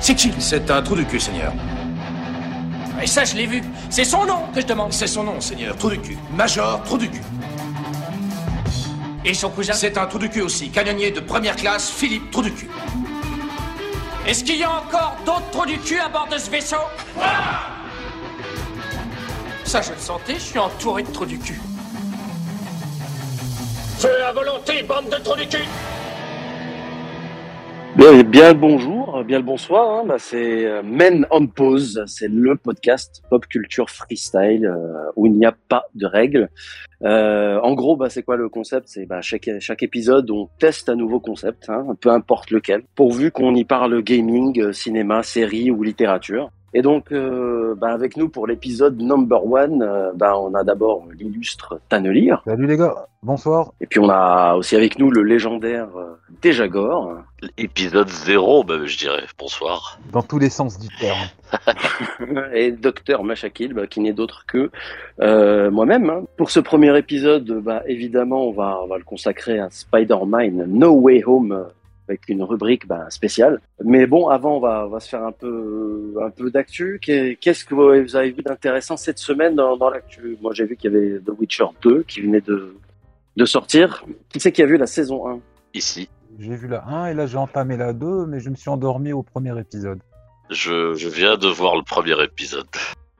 C'est qui C'est un trou du cul, Seigneur. Et ça, je l'ai vu. C'est son nom que je demande. C'est son nom, Seigneur. Trou du cul. Major, trou du cul. Et son cousin C'est un trou du cul aussi. Canonnier de première classe, Philippe, trou du cul. Est-ce qu'il y a encore d'autres trous du cul à bord de ce vaisseau? Ça, je le sentais, je suis entouré de trous du cul. Feu à volonté, bande de trous du cul Bien, bien le bonjour, bien le bonsoir. hein. Bah, c'est euh, Men on Pause, c'est le podcast pop culture freestyle euh, où il n'y a pas de règles. Euh, en gros, bah, c'est quoi le concept? C'est bah, chaque chaque épisode, on teste un nouveau concept, hein, peu importe lequel, pourvu qu'on y parle gaming, euh, cinéma, série ou littérature. Et donc, euh, bah, avec nous pour l'épisode number one, euh, bah, on a d'abord l'illustre Tannelir, Salut les gars, bonsoir. et puis on a aussi avec nous le légendaire euh, Dejagor. Épisode 0, bah, je dirais. Bonsoir. Dans tous les sens du terme. et Docteur Machakil, bah, qui n'est d'autre que euh, moi-même. hein. Pour ce premier épisode, bah, évidemment, on va, on va le consacrer à Spider-Man No Way Home euh, avec une rubrique bah, spéciale. Mais bon, avant, on va, on va se faire un peu, un peu d'actu. Qu'est- Qu'est-ce que vous avez vu d'intéressant cette semaine dans, dans l'actu? Moi, j'ai vu qu'il y avait The Witcher 2 qui venait de, de sortir. Qui c'est qui a vu la saison 1 Ici, J'ai vu la 1 et là j'ai entamé la 2, mais je me suis endormi au premier épisode. je, je viens de voir le premier épisode.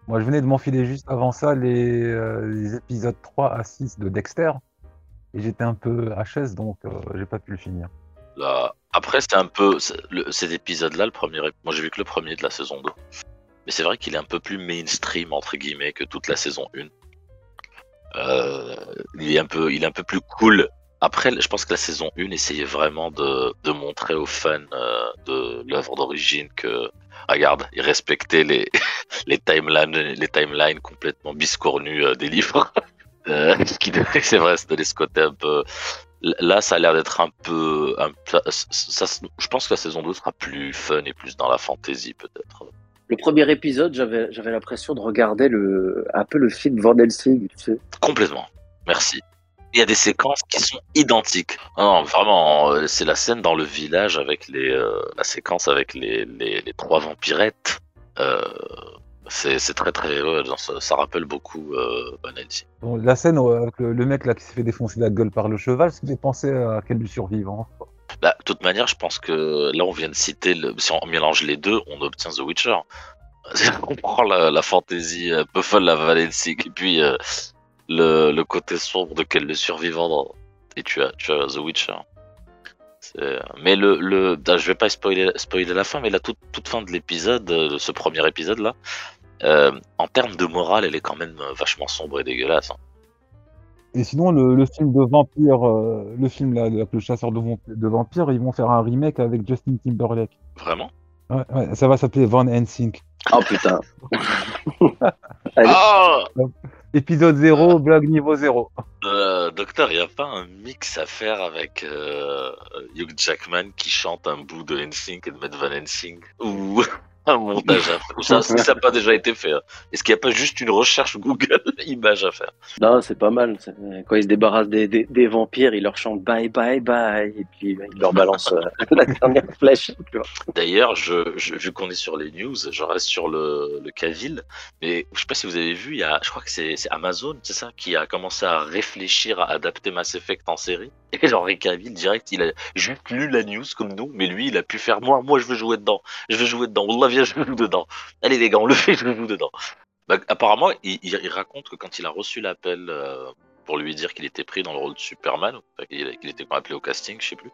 Moi je venais de m'enfiler juste avant ça les, euh, les épisodes 3 à 6 de Dexter. Et j'étais un peu HS donc euh, j'ai pas pu le finir. Là, après, c'est un peu. c'est- cet épisode-là, le premier. Moi, j'ai vu que le premier de la saison 2. Mais c'est vrai qu'il est un peu plus mainstream, entre guillemets, que toute la saison 1. Euh, il, est un peu, il est un peu plus cool. Après, je pense que la saison 1 essayait vraiment de, de montrer aux fans euh, de l'œuvre d'origine que, regarde, il respectait les, les, timelines, les timelines complètement biscornues euh, des livres. Euh, c'est vrai, ça donnait ce côté un peu. Là, ça a l'air d'être un peu. un- ça- ça- je pense que la saison 2 sera plus fun et plus dans la fantasy, peut-être. Le premier épisode, j'avais l'impression de regarder le, un peu le film Van Helsing, tu sais. Complètement. Merci. Il y a des séquences qui sont identiques. Non, vraiment, euh, c'est la scène dans le village avec les, euh, la séquence avec les, les, les trois vampirettes. Euh, c'est très très, ouais, genre, ça, ça rappelle beaucoup euh. Bon, la scène euh, avec le, le mec là qui s'est fait défoncer la gueule par le cheval, ça fait penser à quel du survivant. Bah, de toute manière, je pense que là, on vient de citer, le... si on mélange les deux, on obtient The Witcher. on prend la, la fantaisie un peu folle, la Helsing, et puis euh, le, le côté sombre de quel le survivant, dans... et tu as, tu as The Witcher. Mais le, le... je vais pas spoiler, spoiler la fin, mais la toute, toute fin de l'épisode, euh, de ce premier épisode là, en termes de morale, elle est quand même euh, vachement sombre et dégueulasse. hein. Et sinon, le, le film de vampire, euh, le film là, avec le chasseur de, de vampires, ils vont faire un remake avec Justin Timberlake. Vraiment? Ouais, ouais, ça va s'appeler Van Helsing. Oh putain. Ah Épisode 0, blague niveau 0. Euh, docteur, il n'y a pas un mix à faire avec euh, Hugh Jackman qui chante un bout de NSYNC et de Matt Van Helsing Ou un montage à faire Ou ça, ça n'a pas déjà été fait. hein. Est-ce qu'il n'y a pas juste une recherche Google image à faire? Non, c'est pas mal. C'est- Quand ils se débarrassent des, des, des vampires, ils leur chantent bye bye bye et puis ils leur balancent euh, la dernière flèche. D'ailleurs, je, je- vu qu'on est sur les news, je reste sur le, le Cavill. Mais je sais pas si vous avez vu, il y a, je crois que c'est Amazon, c'est ça, qui a commencé à réfléchir à adapter Mass Effect en série. Et genre, Henry Cavill, direct, il a juste lu la news comme nous, mais lui, il a pu faire moi, moi, je veux jouer dedans. Je veux jouer dedans. Wallah, viens, je joue dedans. Allez, les gars, on le fait, je joue dedans. Bah, apparemment, il, il- il raconte que quand il a reçu l'appel euh, pour lui dire qu'il était pris dans le rôle de Superman, qu'il qu'il était appelé au casting, je sais plus,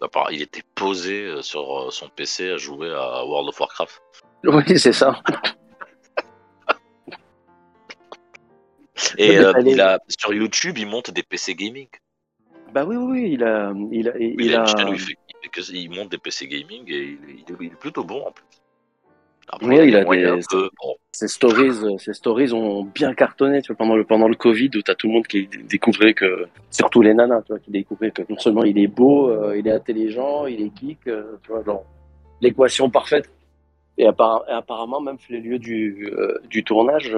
apparemment, il était posé euh, sur euh, son PC à jouer à World of Warcraft. Oui, c'est ça. Et euh, il a, sur YouTube, il monte des PC gaming. Bah oui, oui, oui, il a, il a, il, Il, a a- où il, fait, il, il monte des PC gaming et il, il- il est plutôt bon en plus. Après, Ouais, il a des. Bon, ses stories, euh, ses stories ont bien cartonné tu vois, pendant le pendant le Covid où t'as tout le monde qui découvrait que, surtout les nanas, tu vois, qui découvraient que non seulement il est beau, euh, il est intelligent, il est geek, euh, tu vois, genre l'équation parfaite. Et, appara- et apparemment même les lieux du euh, du tournage,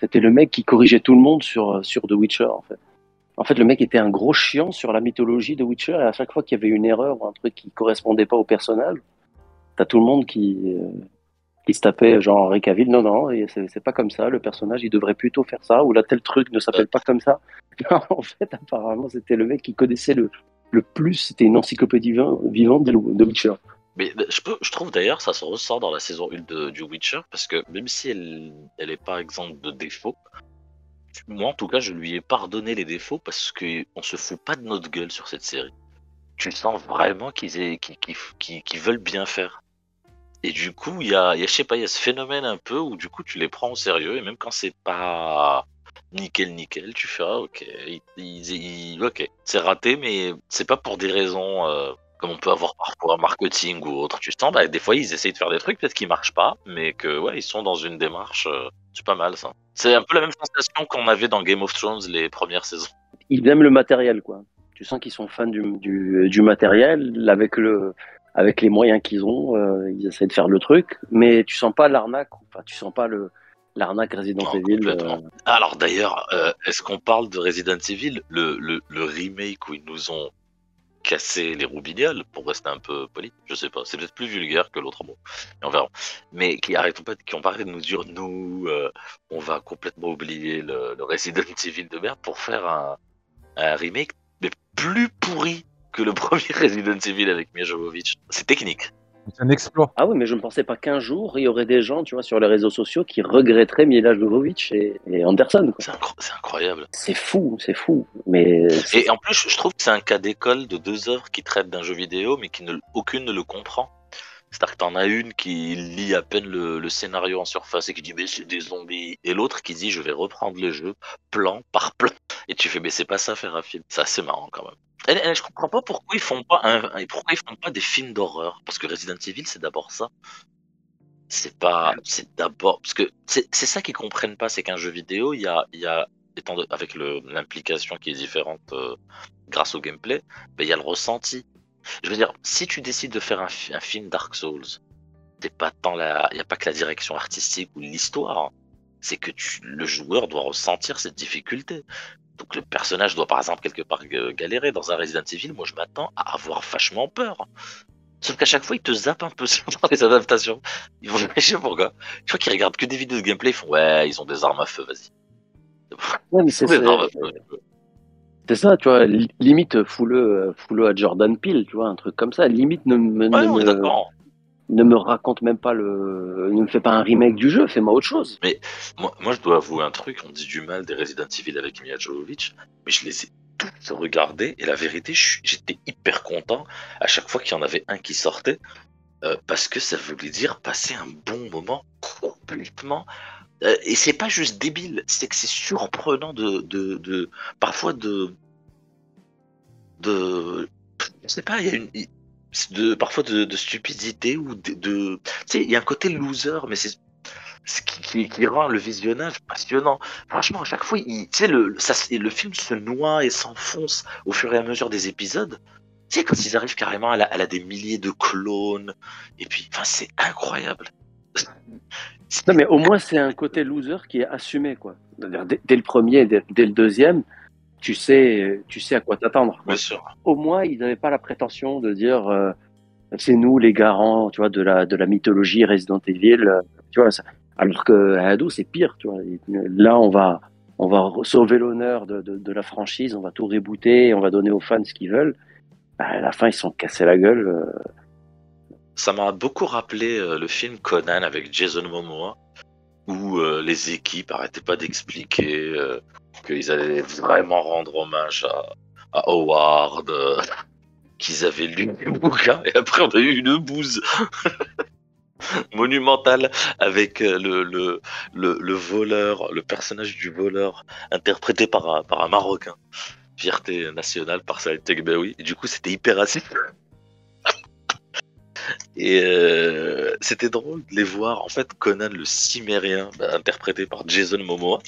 c'était le mec qui corrigeait tout le monde sur sur The Witcher en fait. En fait, le mec était un gros chiant sur la mythologie de Witcher et à chaque fois qu'il y avait une erreur ou un truc qui correspondait pas au personnage, t'as tout le monde qui, qui se tapait genre Henri Cavill. Non, non, c'est pas comme ça. Le personnage, il devrait plutôt faire ça. Ou là, tel truc ne s'appelle pas comme ça. En fait, apparemment, c'était le mec qui connaissait le, le plus. C'était une encyclopédie vivant- vivante de, Witcher. Mais je, peux, je trouve d'ailleurs ça se ressort dans la saison 1 de, du Witcher parce que même si elle, elle est pas exempte de défauts, moi en tout cas je lui ai pardonné les défauts parce que on se fout pas de notre gueule sur cette série. Tu sens vraiment qu'ils qu'ils- qu'ils- qu'ils veulent bien faire. Et du coup il y a, il je sais pas il y a ce phénomène un peu où du coup tu les prends au sérieux et même quand c'est pas nickel nickel tu fais ah, ok ils- ok c'est raté mais c'est pas pour des raisons euh, comme on peut avoir parfois marketing ou autre. Tu sens, bah, des fois, ils essayent de faire des trucs, peut-être qu'ils marchent pas, mais que, ouais, ils sont dans une démarche, euh, c'est pas mal, ça. C'est un peu la même sensation qu'on avait dans Game of Thrones les premières saisons. Ils aiment le matériel, quoi. Tu sens qu'ils sont fans du, du, du matériel, avec le, avec les moyens qu'ils ont, euh, ils essaient de faire le truc, mais tu sens pas l'arnaque, enfin, tu sens pas le, l'arnaque Resident Non, Evil. euh, Alors, d'ailleurs, euh, est-ce qu'on parle de Resident Evil, le, le, le remake où ils nous ont cassé les roubignoles, pour rester un peu poli, je sais pas, c'est peut-être plus vulgaire que l'autre mot, mais on verra. Mais qui arrêtent pas, qui ont arrêté de nous dire, nous, on va complètement oublier le, le Resident Evil de merde pour faire un, un remake, mais plus pourri que le premier Resident Evil avec Mia Jovovich. C'est technique. C'est un exploit. Ah oui, mais je ne pensais pas qu'un jour, il y aurait des gens, tu vois, sur les réseaux sociaux qui regretteraient Mila Jovovich et, et Anderson. C'est incro- c'est incroyable. C'est fou, c'est fou. Mais Et en plus, je trouve que c'est un cas d'école de deux œuvres qui traitent d'un jeu vidéo, mais qui ne, aucune ne le comprend. C'est-à-dire que t'en as une qui lit à peine le, scénario en surface et qui dit mais c'est des zombies, et l'autre qui dit je vais reprendre le jeu plan par plan. Et tu fais mais c'est pas ça faire un film. C'est marrant quand même. Et, et je comprends pas pourquoi ils font pas un, pourquoi ils font pas des films d'horreur parce que Resident Evil c'est d'abord ça. C'est pas c'est d'abord parce que c'est ça qu'ils comprennent pas c'est qu'un jeu vidéo il y a y a étant avec l'implication qui est différente euh, grâce au gameplay, ben, il y a le ressenti. Je veux dire, si tu décides de faire un, fi- un film Dark Souls, il n'y a pas que la direction artistique ou l'histoire, hein. c'est que tu, le joueur doit ressentir cette difficulté. Donc le personnage doit par exemple quelque part euh, galérer dans un Resident Evil. Moi, je m'attends à avoir vachement peur. Sauf qu'à chaque fois, ils te zappent un peu dans les adaptations. Ils vont, je sais pourquoi. Je crois qu'ils regardent que des vidéos de gameplay. Ils font ouais, ils ont des armes à feu, vas-y. Ouais, mais c'est. C'est ça, tu vois, li- limite foule foule à Jordan Peele, tu vois, un truc comme ça. Limite ne me, Ouais, ne on est me- d'accord. ne me raconte même pas le, ne me fait pas un remake du jeu, fais-moi autre chose. Moi, moi, je dois avouer un truc, on dit du mal des Resident Evil avec Mia Jovovich, mais je les ai tous regardés, et la vérité, j'étais hyper content à chaque fois qu'il y en avait un qui sortait, euh, parce que ça voulait dire passer un bon moment complètement... euh, et c'est pas juste débile, c'est que c'est surprenant de, de. Parfois de... De... Je sais pas, il y a une... De, parfois de, de stupidité ou de... Tu sais, il y a un côté loser, mais c'est ce qui, rend le visionnage passionnant. Franchement, à chaque fois, il, le, le film se noie et s'enfonce au fur et à mesure des épisodes. Tu sais, quand ils arrivent carrément, elle a, elle a des milliers de clones. Et puis, enfin, c'est incroyable. Non, mais au moins, c'est un côté loser qui est assumé, quoi. Dès, dès le premier, dès, dès le deuxième, tu sais, tu sais à quoi t'attendre. Bien sûr. Au moins, ils n'avaient pas la prétention de dire, euh, c'est nous les garants, tu vois, de la, de la mythologie Resident Evil, euh, tu vois. ça- Alors que à Hado, c'est pire, tu vois. Là, on va, on va sauver l'honneur de, de, de la franchise, on va tout rebooter, on va donner aux fans ce qu'ils veulent. Bah, à la fin, ils se sont cassés la gueule. euh. Ça m'a beaucoup rappelé euh, le film Conan avec Jason Momoa, où euh, les équipes arrêtaient pas d'expliquer euh, qu'ils allaient vraiment rendre hommage à, Howard, qu'ils avaient lu les bouquins, et après on a eu une bouse monumentale avec le, le, le, le voleur, le personnage du voleur, interprété par un, Marocain. Fierté nationale par Saïd Tegbaoui. Et du coup, c'était hyper raciste. Et euh, c'était drôle de les voir. En fait, Conan le Cimérien, bah, interprété par Jason Momoa.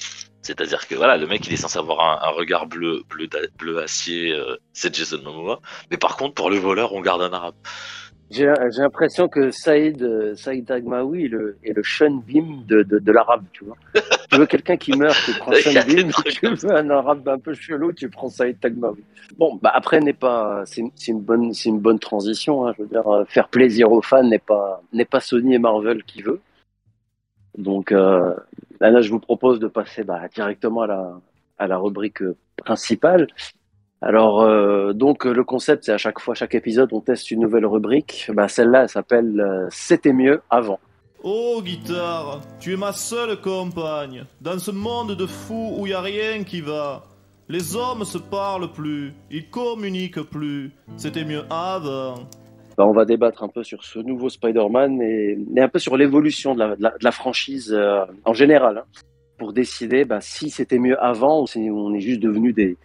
C'est-à-dire que voilà, le mec, il est censé avoir un, un regard bleu, bleu, bleu acier. euh, c'est Jason Momoa. Mais par contre, pour le voleur, on garde un arabe. J'ai l'impression que Saïd, euh, Saïd Agmaoui est le, est le Sean Beam de, de, de l'arabe, tu vois. Tu veux quelqu'un qui meurt, tu prends des trucs Tu veux un arabe un peu chelou, tu prends Saïd Tagmaoui. Bon, bah après n'est pas, c'est une, bonne, c'est une bonne transition. Hein, je veux dire, euh, faire plaisir aux fans n'est pas, n'est pas Sony et Marvel qui veut. Donc euh, là, là, je vous propose de passer bah, directement à la, à la rubrique principale. Alors, euh, donc le concept, c'est à chaque fois, chaque épisode, on teste une nouvelle rubrique. Bah, celle-là, elle s'appelle euh, C'était mieux avant. Oh guitare, tu es ma seule compagne. Dans ce monde de fous où y a rien qui va. Les hommes se parlent plus, ils communiquent plus. C'était mieux avant. Bah, on va débattre un peu sur ce nouveau Spider-Man et, un peu sur l'évolution de la, franchise euh, en général, hein, pour décider bah, si c'était mieux avant ou si on est juste devenus des,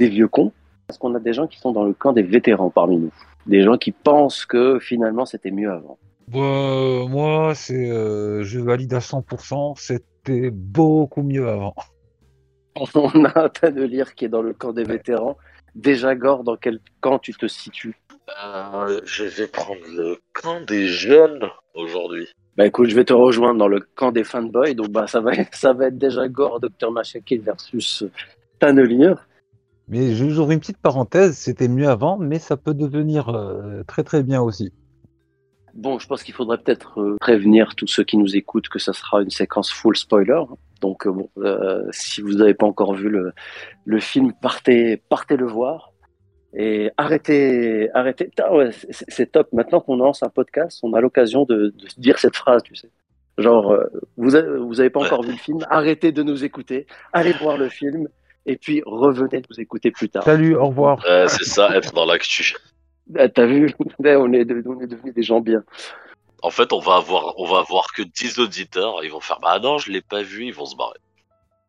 des vieux cons. Parce qu'on a des gens qui sont dans le camp des vétérans parmi nous, des gens qui pensent que finalement c'était mieux avant. Bah, moi, c'est, euh, je valide à 100%. C'était beaucoup mieux avant. On a un tas de lire qui est dans le camp des vétérans. Déjà, Gore, dans quel camp tu te situes? Euh, je vais prendre le camp des jeunes aujourd'hui. Bah écoute, je vais te rejoindre dans le camp des fanboys. Donc bah ça va, ça va être déjà Gore, Dr Machakil versus Tannelier. Mais j'ouvre une petite parenthèse. C'était mieux avant, mais ça peut devenir euh, très très bien aussi. Bon, je pense qu'il faudrait peut-être euh, prévenir tous ceux qui nous écoutent que ça sera une séquence full spoiler. Donc euh, bon, euh, si vous n'avez pas encore vu le, le film, partez, partez le voir. Et arrêtez, arrêtez. Ouais, c'est top. Maintenant qu'on lance un podcast, on a l'occasion de, de dire cette phrase, tu sais. Genre, euh, vous avez, vous avez pas encore vu le film, arrêtez de nous écouter, allez voir le film, et puis revenez nous écouter plus tard. Salut, au revoir. C'est ça, être dans l'actu. Ah, T'as vu? On est, de- on est devenus des gens bien. En fait, on va avoir, on va avoir que 10 auditeurs. Ils vont faire, bah non, je l'ai pas vu. Ils vont se barrer.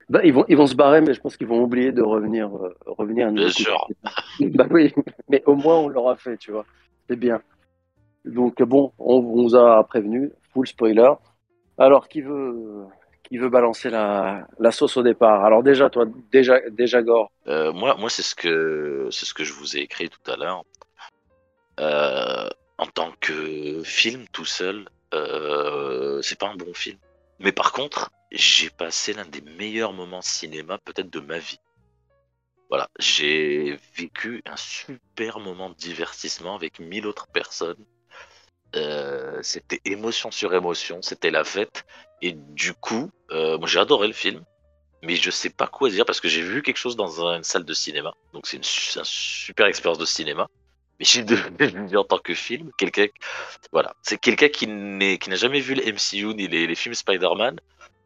Bah, ils vont, ils vont se barrer, mais je pense qu'ils vont oublier de revenir, euh, revenir. Bien sûr. bah oui, mais au moins on l'aura fait, tu vois. C'est bien. Donc bon, on vous a prévenu, full spoiler. Alors qui veut, qui veut balancer la, la sauce au départ? Alors déjà, toi, déjà, déjà Gore. Euh, moi, moi, c'est ce que, c'est ce que je vous ai écrit tout à l'heure. Euh, en tant que film tout seul, euh, c'est pas un bon film. Mais par contre, j'ai passé l'un des meilleurs moments cinéma peut-être de ma vie. Voilà, j'ai vécu un super moment de divertissement avec mille autres personnes. Euh, c'était émotion sur émotion, c'était la fête. Et du coup, j'ai adoré le film, mais je sais pas quoi dire parce que j'ai vu quelque chose dans un- une salle de cinéma. Donc c'est une super expérience de cinéma. Mais j'ai vu en tant que film, quelqu'un, voilà, c'est quelqu'un qui n'a jamais vu le MCU ni les, films Spider-Man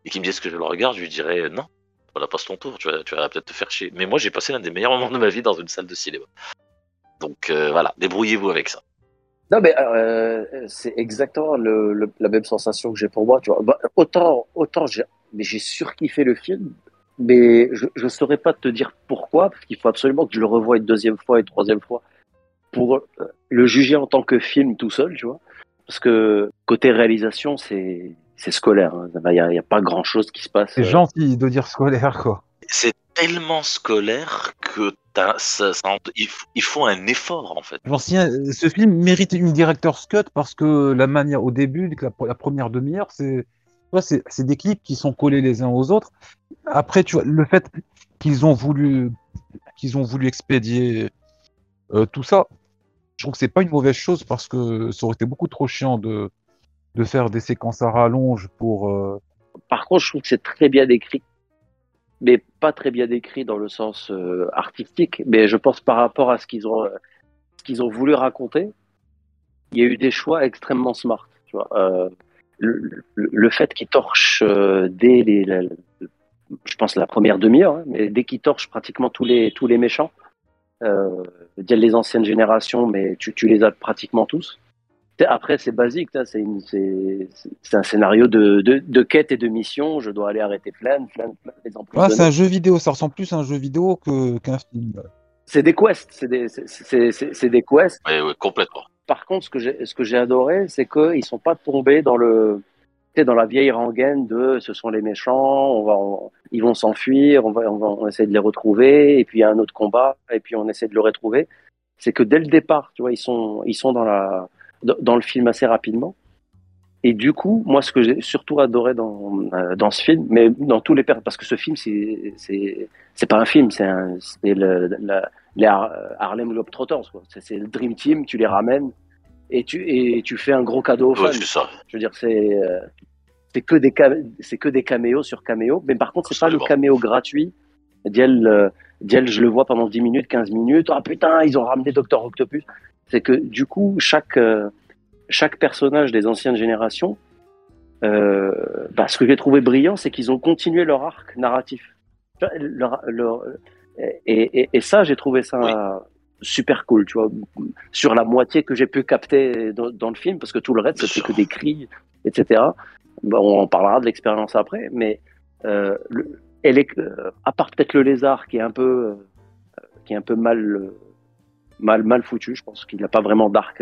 et qui me dit est-ce que je le regarde, je lui dirais euh, non. Voilà, passe ton tour, tu vas, tu vas peut-être te faire chier. Mais moi, j'ai passé l'un des meilleurs moments de ma vie dans une salle de cinéma. Donc euh, voilà, débrouillez-vous avec ça. Non, mais euh, c'est exactement la même sensation que j'ai pour moi. Tu vois. Bah, autant, autant j'ai, j'ai surkiffé le film, mais je ne saurais pas te dire pourquoi, parce qu'il faut absolument que je le revoie une deuxième fois, une troisième fois, pour euh, le juger en tant que film tout seul, tu vois. Parce que côté réalisation, c'est scolaire. hein. Il n'y a, il y a pas grand-chose qui se passe. C'est euh, gentil de dire scolaire, quoi. C'est tellement scolaire que t'as- ça, ça- il, faut un effort en fait. Genre, si un- ce film mérite une director's cut parce que la manière au début, la, la première demi-heure, c'est des clips qui sont collés les uns aux autres. Après, tu vois, le fait qu'ils ont voulu qu'ils ont voulu expédier euh, tout ça, je trouve que c'est pas une mauvaise chose parce que ça aurait été beaucoup trop chiant de de faire des séquences à rallonge pour euh, Par contre, je trouve que c'est très bien décrit, mais pas très bien décrit dans le sens euh, artistique. Mais je pense par rapport à ce qu'ils ont, ce qu'ils ont voulu raconter, il y a eu des choix extrêmement smart. Tu vois, Euh, le, fait qu'ils torchent dès les, la- je pense la première demi-heure, hein, mais dès qu'ils torchent pratiquement tous les tous les méchants, euh, dire les anciennes générations, mais tu, tu les as pratiquement tous. Après, c'est basique, c'est un scénario de, de, de quête et de mission. Je dois aller arrêter Flan, Flan, Flan, les emplois. ah, c'est un jeu vidéo, ça ressemble plus à un jeu vidéo qu'un film. C'est des quests, c'est des, des quests. Ouais, ouais, complètement. Par contre, ce que j'ai, adoré, c'est qu'ils sont pas tombés dans le, sais, dans la vieille rengaine de ce sont les méchants, ils vont s'enfuir, on va, on essaie de les retrouver, et puis il y a un autre combat, et puis on essaie de le retrouver. C'est que dès le départ, tu vois, ils sont, ils sont dans la, dans le film assez rapidement. et du coup, moi, ce que j'ai surtout adoré dans, euh, dans ce film, mais dans tous les parce que ce film, c'est pas un film, c'est le, la- les Har- Harlem Globetrotters, c'est le Dream Team, tu les ramènes et tu et tu fais un gros cadeau aux Ouais, fans. c'est ça. Je veux dire, c'est euh, c'est que des c'est que des caméos sur caméos, mais par contre, c'est pas le caméo gratuit. Diel, euh, Diel, je le vois pendant 10 minutes, 15 minutes. Ah putain, ils ont ramené Docteur Octopus. C'est que du coup, chaque euh, chaque personnage des anciennes générations, euh, bah, ce que j'ai trouvé brillant, c'est qu'ils ont continué leur arc narratif. Leur- leur- et, et, et ça, j'ai trouvé ça Oui. Super cool, tu vois, sur la moitié que j'ai pu capter dans, dans le film, parce que tout le reste, c'était que des cris, etc. Bon, on en parlera de l'expérience après, mais euh, le, elle est, euh, à part peut-être le lézard qui est un peu, euh, qui est un peu mal, mal, mal foutu, je pense qu'il n'a pas vraiment d'arc.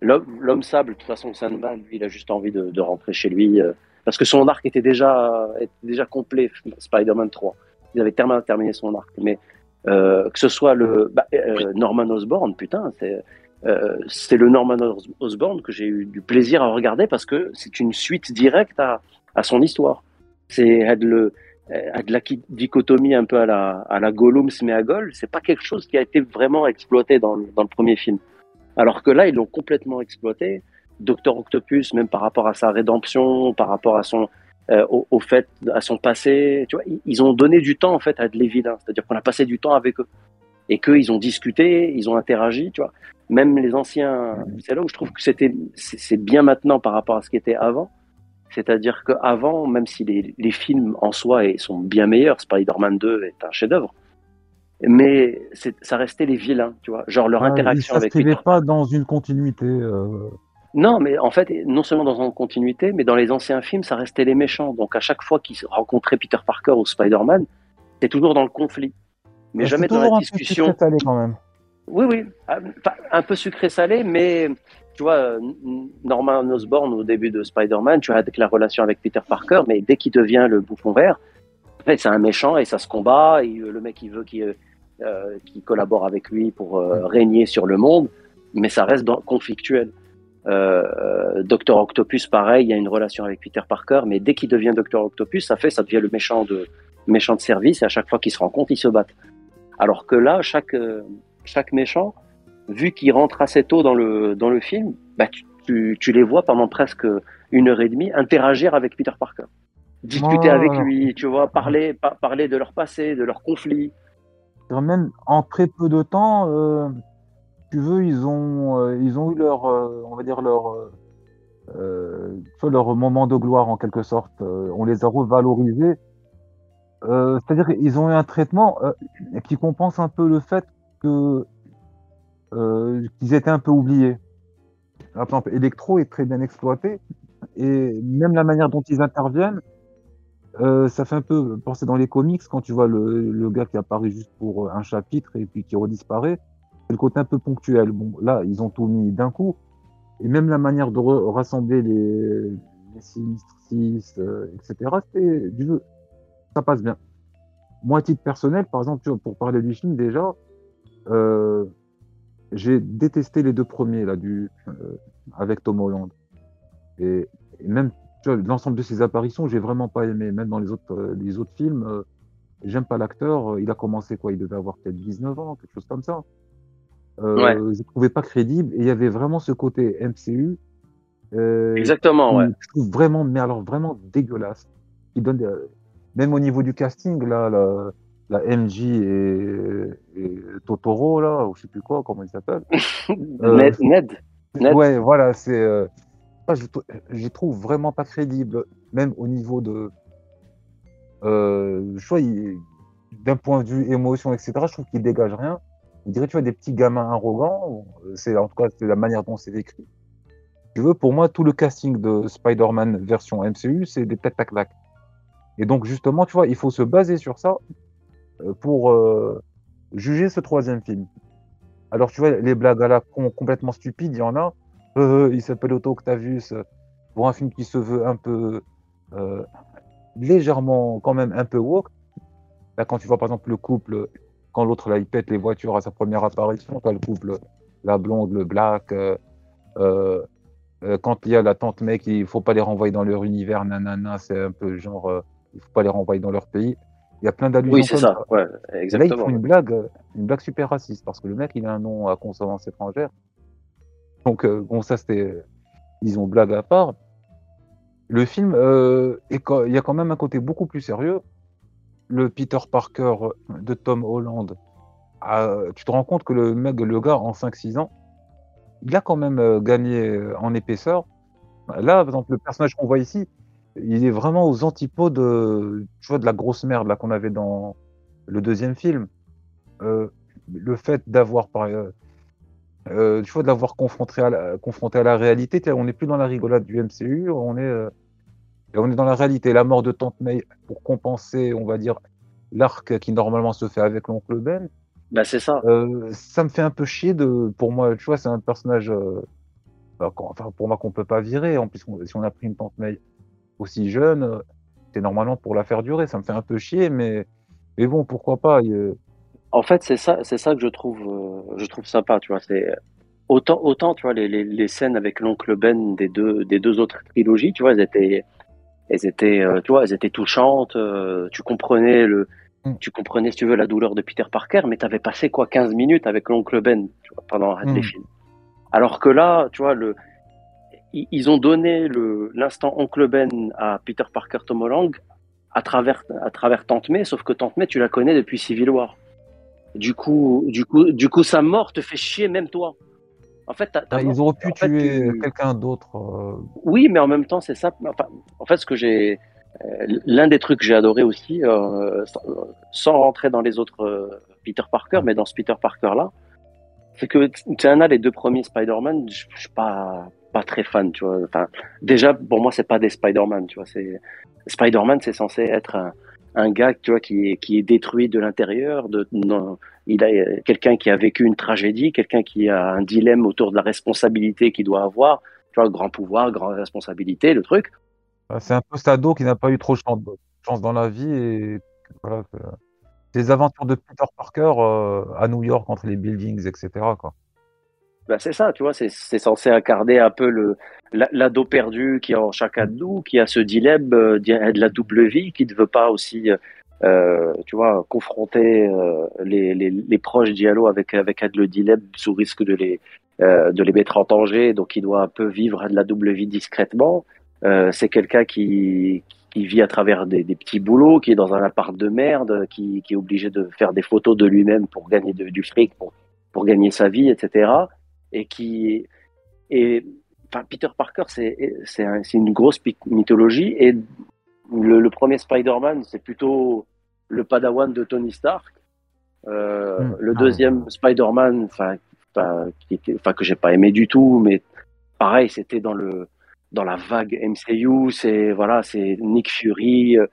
L'homme sable, de toute façon, Sandman, lui, il a juste envie de, de rentrer chez lui. parce que son arc était déjà, était déjà complet, Spider-Man 3. Il avait tellement terminé son arc. Mais que ce soit le bah, euh, Norman Osborn, putain, c'est euh, c'est le Norman Os- Osborn que j'ai eu du plaisir à regarder parce que c'est une suite directe à, à son histoire. C'est à de, le, à de la dichotomie un peu à la, à la Gollum Smeagol. C'est pas quelque chose qui a été vraiment exploité dans, le- dans le premier film. Alors que là, ils l'ont complètement exploité. Docteur Octopus, même par rapport à sa rédemption, par rapport à son, euh, au, au fait, à son passé, tu vois, ils, ils ont donné du temps en fait à de les vilains. C'est-à-dire qu'on a passé du temps avec eux et qu'ils ont discuté, ils ont interagi, tu vois. Même les anciens, c'est là où je trouve que c'était, c'est bien maintenant par rapport à ce qui était avant. C'est-à-dire qu'avant, même si les, les films en soi sont bien meilleurs, Spider-Man 2 est un chef-d'œuvre, mais ça restait les vilains, tu vois. Genre leur Ouais, interaction ils avec s'inscrivaient Peter pas dans une continuité. euh, non, mais en fait, non seulement dans une continuité, mais dans les anciens films, ça restait les méchants. Donc à chaque fois qu'ils rencontraient Peter Parker ou Spider-Man, c'était toujours dans le conflit. Mais c'est jamais dans la un peu discussion. sucré salé quand même. Oui, oui, un enfin, un peu sucré-salé, mais tu vois, euh, Norman Osborn au début de Spider-Man, tu as la relation avec Peter Parker, mais dès qu'il devient le bouffon vert, en fait, c'est un méchant et ça se combat. Et euh, le mec, il veut qu'il euh, collabore avec lui pour euh, régner sur le monde, mais ça reste dans- conflictuel. Euh, euh, Docteur Octopus, pareil, il y a une relation avec Peter Parker, mais dès qu'il devient Docteur Octopus, ça fait, ça devient le méchant de méchant de service. Et à chaque fois qu'ils se rencontrent, ils se battent. Alors que là, chaque euh, chaque méchant, vu qu'il rentre assez tôt dans le, dans le film, bah, tu, tu, tu les vois pendant presque une heure et demie interagir avec Peter Parker. Discuter Oh. avec lui, tu vois, parler, par- parler de leur passé, de leurs conflits. Même en très peu de temps, euh, tu veux, ils ont, euh, ils ont eu leur, euh, on va dire leur, euh, leur moment de gloire en quelque sorte. On les a revalorisés. C'est-à-dire qu'ils ont eu un traitement qui compense un peu le fait que qu'ils étaient un peu oubliés. Par exemple, Electro est très bien exploité et même la manière dont ils interviennent, ça fait un peu penser dans les comics quand tu vois le, le gars qui apparaît juste pour un chapitre et puis qui redisparaît. Le côté un peu ponctuel. Bon, là, ils ont tout mis d'un coup. Et même la manière de rassembler les, les Sinistres 6, euh, etc., c'est du jeu. Ça passe bien. Moi, à titre personnel, par exemple, pour parler du film, déjà, euh, j'ai détesté les deux premiers, là, du, euh, avec Tom Holland. Et, même, l'ensemble de ses apparitions, j'ai vraiment pas aimé. Même dans les autres, les autres films, j'aime pas l'acteur. Il a commencé quoi Il devait avoir peut-être 19 ans, quelque chose comme ça. Euh, Je trouvais pas crédible. Et il y avait vraiment ce côté MCU. Euh, Exactement, ouais. je trouve vraiment, mais alors vraiment dégueulasse. Qui donne des- même au niveau du casting, là, la, la MJ et, et Totoro, là, ou je sais plus quoi, comment il s'appelle. Euh, Ned, Ned. Ned. Ouais, voilà, c'est. je, je trouve vraiment pas crédibles, même au niveau de. Euh, je d'un point de vue émotion, etc., je trouve qu'ils dégagent rien. On dirait, tu vois, des petits gamins arrogants. C'est, en tout cas, c'est la manière dont c'est écrit. Tu veux, pour moi, tout le casting de Spider-Man version MCU, c'est des têtes à claque. Et donc, justement, tu vois, il faut se baser sur ça euh, pour euh, juger ce troisième film. Alors, tu vois, les blagues à la complètement stupides, il y en a. Euh, il s'appelle Otto Octavius. euh, Pour un film qui se veut un peu euh, légèrement, quand même un peu woke. Là, quand tu vois par exemple le couple, quand l'autre là il pète les voitures à sa première apparition, quand le couple, la blonde, le black, euh, euh, Euh, quand il y a la tante May, il faut pas les renvoyer dans leur univers, nanana, c'est un peu genre, euh, il faut pas les renvoyer dans leur pays. Il y a plein d'allusions. Oui, c'est ça. Ouais, Et là, ils exactement. font une blague, une blague super raciste, parce que le mec, il a un nom à consonance étrangère. Donc, bon, ça, c'était. Ils ont blague à part. Le film, il y a quand même un côté beaucoup plus sérieux. Le Peter Parker de Tom Holland, tu te rends compte que le mec, le gars, en 5-6 ans, il a quand même euh, gagné euh, en épaisseur. Là, par exemple, le personnage qu'on voit ici, il est vraiment aux antipodes de, tu vois, de la grosse merde qu'on avait dans le deuxième film. Euh, le fait d'avoir, euh, euh, de l'avoir confronté à la, confronté à la réalité, on n'est plus dans la rigolade du MCU, on est, euh, on est dans la réalité. La mort de Tante May pour compenser, on va dire, l'arc qui normalement se fait avec l'oncle Ben. Bah, c'est ça. Euh, ça me fait un peu chier de, pour moi, tu vois, c'est un personnage, euh, enfin, pour moi qu'on peut pas virer. En plus, on- si on a pris une tante May aussi jeune, euh, c'est normalement pour la faire durer. Ça me fait un peu chier, mais, mais bon, pourquoi pas. il, En fait, c'est ça, c'est ça que je trouve, euh, je trouve sympa, tu vois. C'est autant, autant, tu vois, les, les, les scènes avec l'oncle Ben des deux, des deux autres trilogies, tu vois, elles étaient, elles étaient, euh, tu vois, elles étaient touchantes. euh, tu comprenais le, Mm. tu comprenais, si tu veux, la douleur de Peter Parker, mais t'avais passé quoi, 15 minutes avec l'oncle Ben, tu vois, pendant Mm. des films. Alors que là, tu vois, le, ils ont donné le, l'instant oncle Ben à Peter Parker Tom Holland à travers, à travers Tante May, sauf que Tante May, tu la connais depuis Civil War. Du coup, du coup, du coup, sa mort te fait chier même toi. En fait, ils auraient pu en tuer tu- quelqu'un d'autre. euh, oui, mais en même temps, c'est ça. Enfin, en fait, ce que j'ai, euh, l'un des trucs que j'ai adoré aussi, euh, sans, rentrer dans les autres Peter Parker, mais dans ce Peter Parker là, c'est que Tiana, les deux premiers Spider-Man, je je suis pas pas très fan, tu vois. Enfin, déjà pour moi, c'est pas des Spider-Man, tu vois. C'est Spider-Man, c'est censé être un, un gars, tu vois, qui est qui est détruit de l'intérieur. De, non, il a euh, quelqu'un qui a vécu une tragédie, quelqu'un qui a un dilemme autour de la responsabilité qu'il doit avoir. Tu vois, grand pouvoir, grande responsabilité, le truc. bah, C'est un peu cet ado qui n'a pas eu trop de chance, dans la vie. Et voilà, les aventures de Peter Parker euh, à New York entre les buildings, etc. Quoi. Ben, c'est ça, tu vois, c'est censé incarner un peu le la- l'ado perdu qui est en chacun de nous, qui a ce dilemme euh, de la double vie, qui ne veut pas aussi, euh, tu vois, confronter euh, les, les, les proches Diallo avec avec le dilemme sous risque de les euh, de les mettre en danger, donc il doit un peu vivre de la double vie discrètement. Euh, c'est quelqu'un qui qui vit à travers des, des petits boulots, qui est dans un appart de merde, qui, qui est obligé de faire des photos de lui-même pour gagner du fric, pour pour gagner sa vie, etc et qui et enfin Peter Parker c'est c'est un- une grosse mythologie. Et le, le premier Spider-Man c'est plutôt le Padawan de Tony Stark Euh, Mm. le Ah. deuxième Spider-Man enfin que j'ai pas aimé du tout mais pareil c'était dans le dans la vague MCU c'est voilà c'est Nick Fury euh,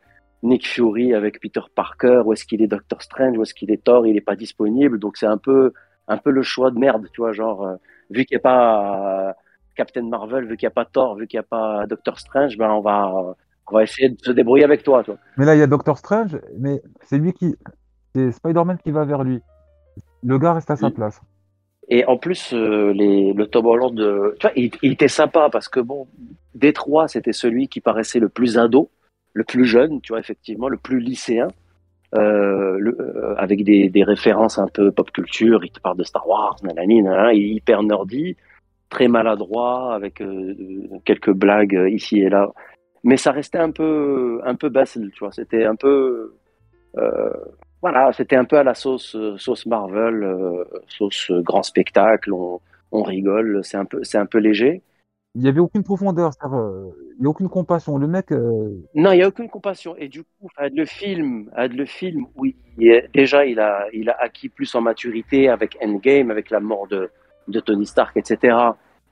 Nick Fury avec Peter Parker où est-ce qu'il est Doctor Strange où est-ce qu'il est Thor il est pas disponible donc c'est un peu un peu le choix de merde, tu vois, genre, euh, vu qu'il n'y a pas Captain Marvel, vu qu'il n'y a pas Thor, vu qu'il n'y a pas Doctor Strange, ben on va, on va essayer de se débrouiller avec toi. Mais là, il y a Doctor Strange, mais c'est lui qui. C'est Spider-Man qui va vers lui. Le gars reste à sa place. Et en plus, euh, les, le Tom Holland, euh, tu vois, il, il était sympa parce que bon, des trois, c'était celui qui paraissait le plus ado, le plus jeune, tu vois, effectivement, le plus lycéen, euh, le, avec des, des références un peu pop culture. Il te parle de Star Wars, nanani, nanana, il est hyper nerdy, très maladroit, avec quelques blagues ici et là. Mais ça restait un peu, un peu bassel, tu vois. C'était un peu, euh, voilà, c'était un peu à la sauce, euh, sauce Marvel, euh, sauce grand spectacle. On, on rigole, c'est un peu, c'est un peu léger. Il n'y avait aucune profondeur, il n'y a aucune compassion. Le mec, euh, Non, il y a aucune compassion. Et du coup, le film, le film, oui, déjà, il a, il a acquis plus en maturité avec Endgame, avec la mort de, de Tony Stark, etc.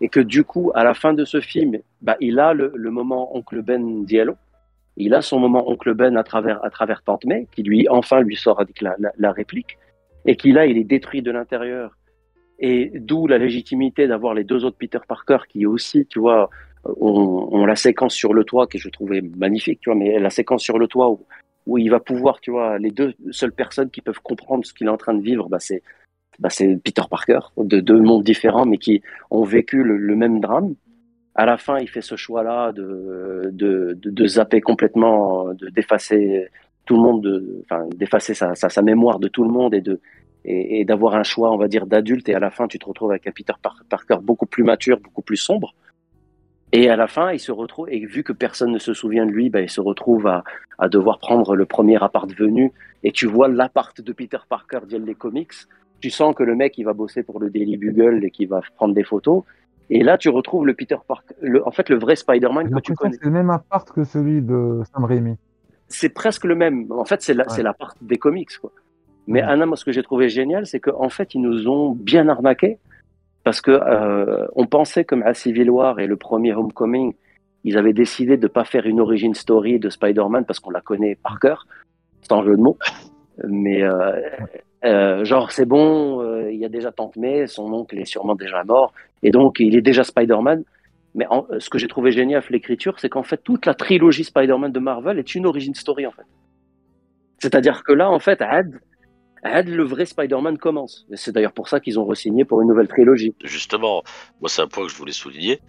Et que du coup, à la fin de ce film, bah, il a le, moment Oncle Ben Diallo. Il a son moment Oncle Ben à travers, à travers Tante May, qui lui, enfin, lui sort avec la, la, réplique. Et qui là, il est détruit de l'intérieur. Et d'où la légitimité d'avoir les deux autres Peter Parker qui aussi, tu vois, ont, ont la séquence sur le toit que je trouvais magnifique, tu vois, mais la séquence sur le toit où, où il va pouvoir, tu vois, les deux seules personnes qui peuvent comprendre ce qu'il est en train de vivre, bah, c'est bah, c'est Peter Parker, de deux mondes différents, mais qui ont vécu le, même drame. À la fin, il fait ce choix-là de, de, de, zapper complètement, de d'effacer tout le monde, de, enfin d'effacer sa, sa, mémoire de tout le monde et de d'avoir un choix, on va dire, d'adulte. Et à la fin, tu te retrouves avec un Peter Par- Parker beaucoup plus mature, beaucoup plus sombre. Et à la fin, il se retrouve, et vu que personne ne se souvient de lui, bah, il se retrouve à, à devoir prendre le premier appart venu. Et tu vois l'appart de Peter Parker d'il les comics. Tu sens que le mec, il va bosser pour le Daily Bugle et qu'il va prendre des photos. Et là, tu retrouves le Peter Parker, le, en fait, le vrai Spider-Man que tu connais. c'est le même appart que celui de Sam Raimi. C'est presque le même. En fait, c'est la, Ouais. c'est la part des comics, quoi. Mais Ouais. Anna, moi, ce que j'ai trouvé génial, c'est qu'en fait, ils nous ont bien arnaqués parce que euh, on pensait comme à Civil War et le premier Homecoming, ils avaient décidé de pas faire une origin story de Spider-Man parce qu'on la connaît par cœur, sans jeu de mots. Mais euh, euh, genre, c'est bon, euh, il y a déjà Tante May, son oncle est sûrement déjà mort, et donc il est déjà Spider-Man. Mais en- ce que j'ai trouvé génial avec l'écriture, c'est qu'en fait, toute la trilogie Spider-Man de Marvel est une origin story, en fait. C'est-à-dire que là, en fait, Had, Had, le vrai Spider-Man commence. Et C'est d'ailleurs pour ça qu'ils ont re-signé pour une nouvelle trilogie. Justement, moi c'est un point que je voulais souligner,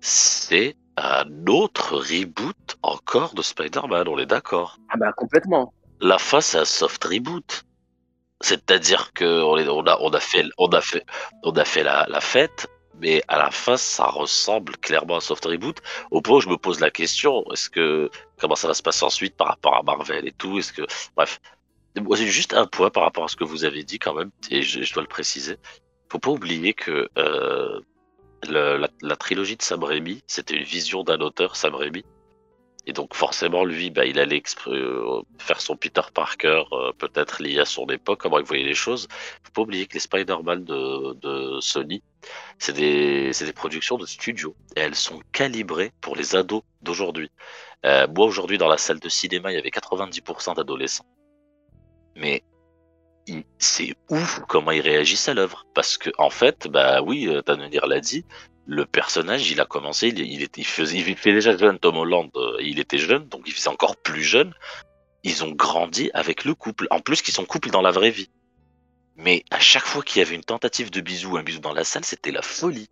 c'est un autre reboot encore de Spider-Man, on est d'accord. Ah bah complètement. La fin c'est un soft reboot. C'est-à-dire que on, a, fait, la, fête, mais à la fin ça ressemble clairement à soft reboot. Au point où je me pose la question, est-ce que comment ça va se passer ensuite par rapport à Marvel et tout Est-ce que, bref, j'ai juste un point par rapport à ce que vous avez dit quand même, et je, dois le préciser. Faut pas oublier que euh, la, la trilogie de Sam Raimi, c'était une vision d'un auteur, Sam Raimi. Et donc forcément, lui, bah, il allait euh, faire son Peter Parker, euh, peut-être lié à son époque, comment il voyait les choses. Faut pas oublier que les Spider-Man de, Sony, c'est des, productions de studio. Et elles sont calibrées pour les ados d'aujourd'hui. Euh, moi, aujourd'hui, dans la salle de cinéma, il y avait 90% d'adolescents. Mais c'est ouf comment ils réagissent à l'œuvre. Parce que, en fait, bah oui, Tanonir l'a dit, le personnage, il a commencé, il, était, il, faisait, fait déjà jeune Tom Holland, euh, il était jeune, donc il faisait encore plus jeune. Ils ont grandi avec le couple. En plus, qu'ils sont couple dans la vraie vie. Mais à chaque fois qu'il y avait une tentative de bisou, un bisou dans la salle, c'était la folie.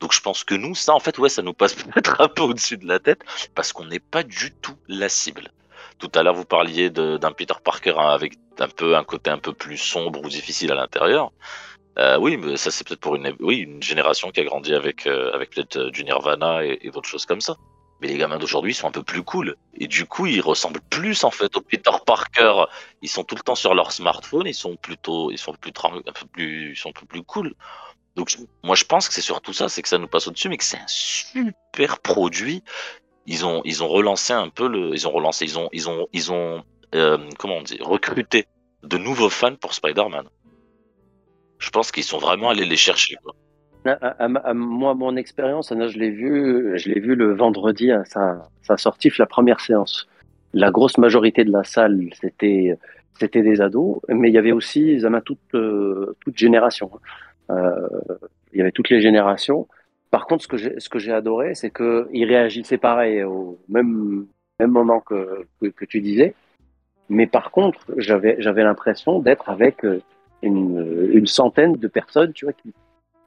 Donc je pense que nous, ça, en fait, ouais, ça nous passe peut-être un peu au-dessus de la tête, parce qu'on n'est pas du tout la cible. Tout à l'heure, vous parliez d'un Peter Parker hein, avec un peu un côté un peu plus sombre ou difficile à l'intérieur. Euh, oui, mais ça c'est peut-être pour une, oui, une génération qui a grandi avec, euh, avec peut-être euh, du Nirvana et, d'autres choses comme ça. Mais les gamins d'aujourd'hui sont un peu plus cool. Et du coup, ils ressemblent plus en fait au Peter Parker. Ils sont tout le temps sur leur smartphone. Ils sont plutôt, ils sont plus, un peu plus, ils sont plus cool. Donc, moi, je pense que c'est surtout ça, c'est que ça nous passe au-dessus, mais que c'est un super produit. Ils ont, ils ont relancé un peu le, ils ont relancé, ils ont, ils ont, ils ont, euh, comment on dit, recruté de nouveaux fans pour Spider-Man. Je pense qu'ils sont vraiment allés les chercher. Moi, mon expérience, je l'ai vu, je l'ai vu le vendredi à sa, sa sortie, la première séance. La grosse majorité de la salle, c'était, c'était des ados, mais il y avait aussi, Zama, toute, euh, toute génération. Euh, il y avait toutes les générations. Par contre, ce que j'ai, adoré, c'est que ils réagissaient pareil au même, même moment que, que, que tu disais. Mais par contre, j'avais, j'avais l'impression d'être avec euh, une, une centaine de personnes, tu vois, qui,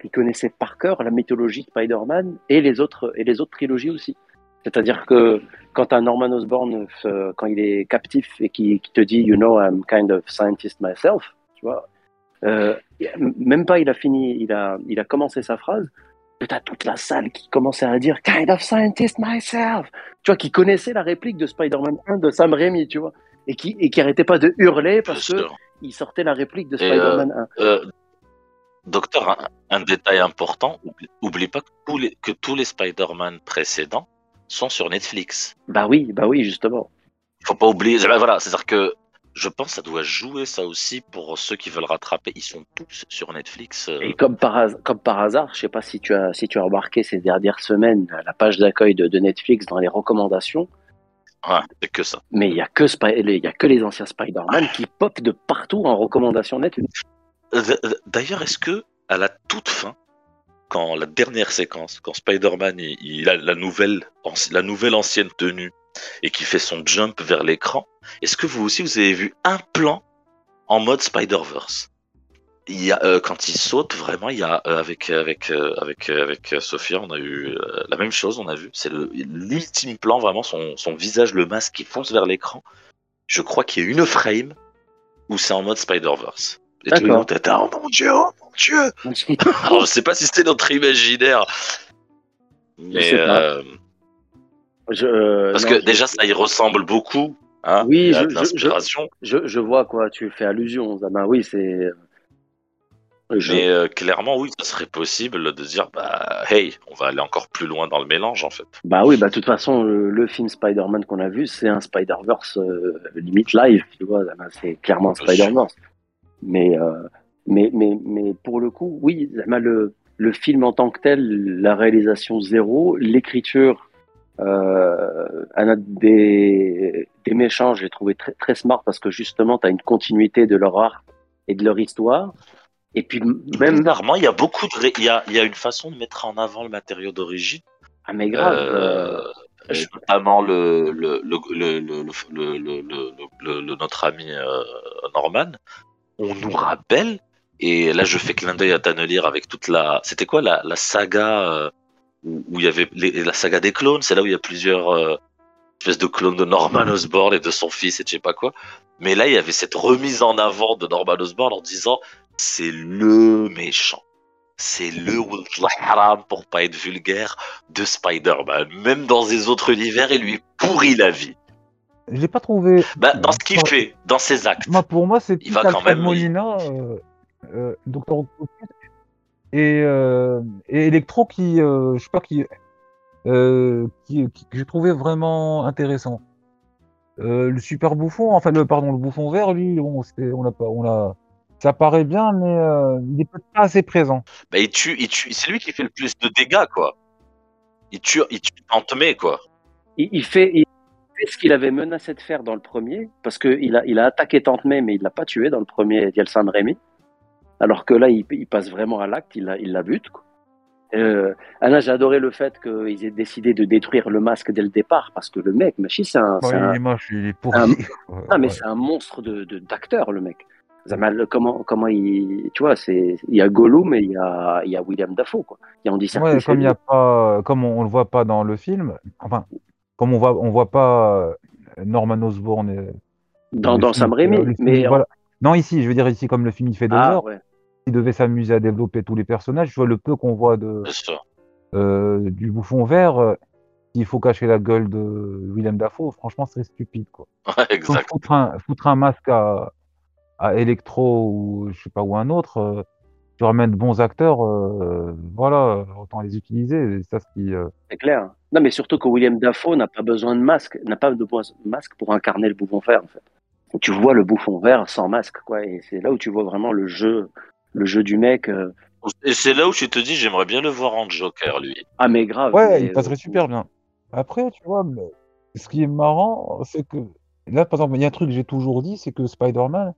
qui connaissaient par cœur la mythologie Spider-Man et les autres et les autres trilogies aussi. C'est-à-dire que quand un Norman Osborn, euh, quand il est captif et qui, qui te dit, you know, I'm kind of scientist myself, tu vois, euh, même pas il a fini, il a, il a commencé sa phrase, t'as toute la salle qui commençait à dire kind of scientist myself, tu vois, qui connaissait la réplique de Spider-Man 1 de Sam Raimi, tu vois, et qui, et qui arrêtait pas de hurler parce que. Il sortait la réplique de Spider-Man 1. Euh, docteur, un, un détail important, oublie, oublie pas que tous les, que tous les Spider-Man précédents sont sur Netflix. Bah oui, bah oui, justement. faut pas oublier. Voilà, c'est-à-dire que je pense que ça doit jouer ça aussi pour ceux qui veulent rattraper. Ils sont tous sur Netflix. euh, Et comme par, comme par hasard, je sais pas si tu as, si tu as remarqué ces dernières semaines la page d'accueil de, de Netflix dans les recommandations, ouais, c'est que ça. mais il y a que y a que les anciens Spider-Man qui popent de partout en recommandation Netflix. Euh, d- D'ailleurs, est-ce que à la toute fin, quand la dernière séquence, quand Spider-Man il, il a la nouvelle, la nouvelle ancienne tenue et qui fait son jump vers l'écran, est-ce que vous aussi vous avez vu un plan en mode Spider-Verse? Il y a, euh, quand il saute, vraiment, il y a euh, avec avec euh, avec avec euh, Sophia, on a eu la même chose. On a vu, c'est le- l'ultime plan, vraiment son son visage, le masque qui fonce vers l'écran. Je crois qu'il y a une frame où c'est en mode Spider-Verse. Et tout le monde était oh mon dieu, oh mon dieu. Alors, je sais pas si c'était notre imaginaire, mais Je, parce non, que je- déjà ça y ressemble beaucoup. Hein, Oui, je- je- je, je vois quoi tu fais allusion, Zama. Oui, c'est. Je- Mais euh, clairement, oui, ça serait possible de dire, bah, hey, on va aller encore plus loin dans le mélange, en fait. Bah oui, bah de toute façon, le, le film Spider-Man qu'on a vu, c'est un Spider-Verse euh, limite live, tu vois. C'est clairement un Spider-Verse. Mais, euh, mais, mais, mais pour le coup, oui, le, le film en tant que tel, la réalisation zéro, l'écriture euh, Anna, des, des méchants, j'ai trouvé très, très smart parce que justement, tu as une continuité de leur art et de leur histoire. Et puis même, Bizarrement, il y a beaucoup de, il y a, il y a une façon de mettre en avant le matériau d'origine, ah mais grave, euh, euh, notamment le, le, le, le, notre ami euh, Norman. On nous rappelle, et là je fais clin d'œil à Tannelir avec toute la, c'était quoi la, la saga euh, où, il y avait les- la saga des clones, c'est là où il y a plusieurs euh, espèces de clones de Norman Osborn et de son fils et je sais pas quoi. Mais là il y avait cette remise en avant de Norman Osborn en disant c'est le méchant. C'est le Wolf Haram, pour pas être vulgaire, de Spider-Man. Même dans les autres univers, il lui pourrit la vie. Je l'ai pas trouvé. Bah, dans ce qu'il fait, dans ses actes. Moi, pour moi, c'est Il va quand même- Molina, euh, euh, Dr. Octopus et, euh, et Electro qui, je sais pas qui, qui, qui- que j'ai trouvé vraiment intéressant. Le super bouffon, enfin le pardon, le bouffon vert, lui, on l'a pas, on l'a, ça paraît bien, mais euh, il est peut-être pas assez présent. Bah, il tue, il tue. C'est lui qui fait le plus de dégâts, quoi. Il tue, il tue Tante May, quoi. il, il fait, il fait ce qu'il avait menacé de faire dans le premier, parce qu'il a, il a attaqué Tante May, mais il l'a pas tué dans le premier Diel San Rémy. Alors que là, il, il passe vraiment à l'acte, il la, il la bute. Quoi. Euh, Anna, j'ai adoré le fait qu'ils aient décidé de détruire le masque dès le départ, parce que le mec, Machi, c'est un, Ouais, c'est un- il est moche, il est pourri. un- Ouais, ah, mais ouais. c'est un monstre de, de- d'acteur, le mec. Zamal, comment, comment il, tu vois, c'est, il y a Gollum et il y a, il y a William Dafoe, quoi. Et on dit ça. Ouais, comme il y a pas, comme on, on le voit pas dans le film, enfin, comme on voit, on voit pas euh, Norman Osborn euh, dans, dans film, Sam Raimi, euh, film, mais voilà. Non, ici, je veux dire ici, comme le film il fait deux ah heures, ouais. il devait s'amuser à développer tous les personnages. Tu vois le peu qu'on voit de euh, du bouffon vert, il faut cacher la gueule de Willem Dafoe. Franchement, c'est stupide quoi. Ouais, Faut exact. Foutre un, foutre un masque à, à Electro ou je sais pas ou un autre. euh, tu ramènes de bons acteurs, euh, voilà, autant les utiliser. Et ça, ce qui, euh, C'est clair. Non, mais surtout que William Dafoe n'a pas besoin de masque, n'a pas de masque pour incarner le bouffon vert, en fait. Tu vois le bouffon vert sans masque, quoi. Et c'est là où tu vois vraiment le jeu, le jeu du mec. euh, Et c'est là où je te dis, j'aimerais bien le voir en Joker, lui. Ah, mais grave. Ouais, mais, il passerait super bien. Après, tu vois, mais ce qui est marrant, c'est que là, par exemple, il y a un truc que j'ai toujours dit, c'est que Spider-Man,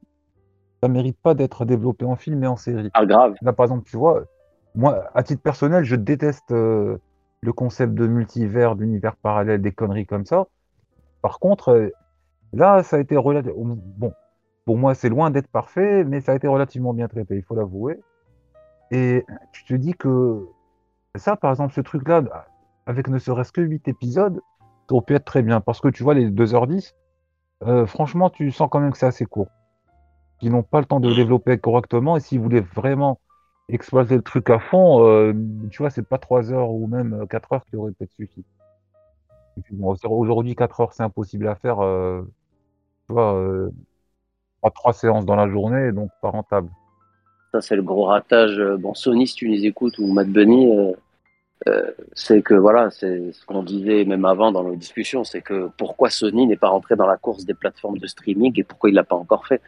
ça mérite pas d'être développé en film et en série. Ah, grave. Là, par exemple, tu vois, moi, à titre personnel, je déteste euh, le concept de multivers, d'univers parallèle, des conneries comme ça. Par contre, euh, là, ça a été relativement... Bon, pour moi, c'est loin d'être parfait, mais ça a été relativement bien traité, il faut l'avouer. Et tu te dis que ça, par exemple, ce truc-là, avec ne serait-ce que 8 épisodes, ça aurait pu être très bien. Parce que tu vois, les 2h10, euh, franchement, tu sens quand même que c'est assez court. Ils n'ont pas le temps de le développer correctement. Et s'ils voulaient vraiment exploiter le truc à fond, euh, tu vois, c'est pas 3 heures ou même 4 heures qui auraient peut-être suffi. Aujourd'hui, 4 heures, c'est impossible à faire. euh, tu vois, euh, séances dans la journée, donc pas rentable. Ça, c'est le gros ratage. Euh, Bon, Sony, si tu les écoutes, ou Matt Bunny, euh, euh, c'est que voilà, c'est ce qu'on disait même avant dans nos discussions, c'est que pourquoi Sony n'est pas rentré dans la course des plateformes de streaming et pourquoi il l'a pas encore fait.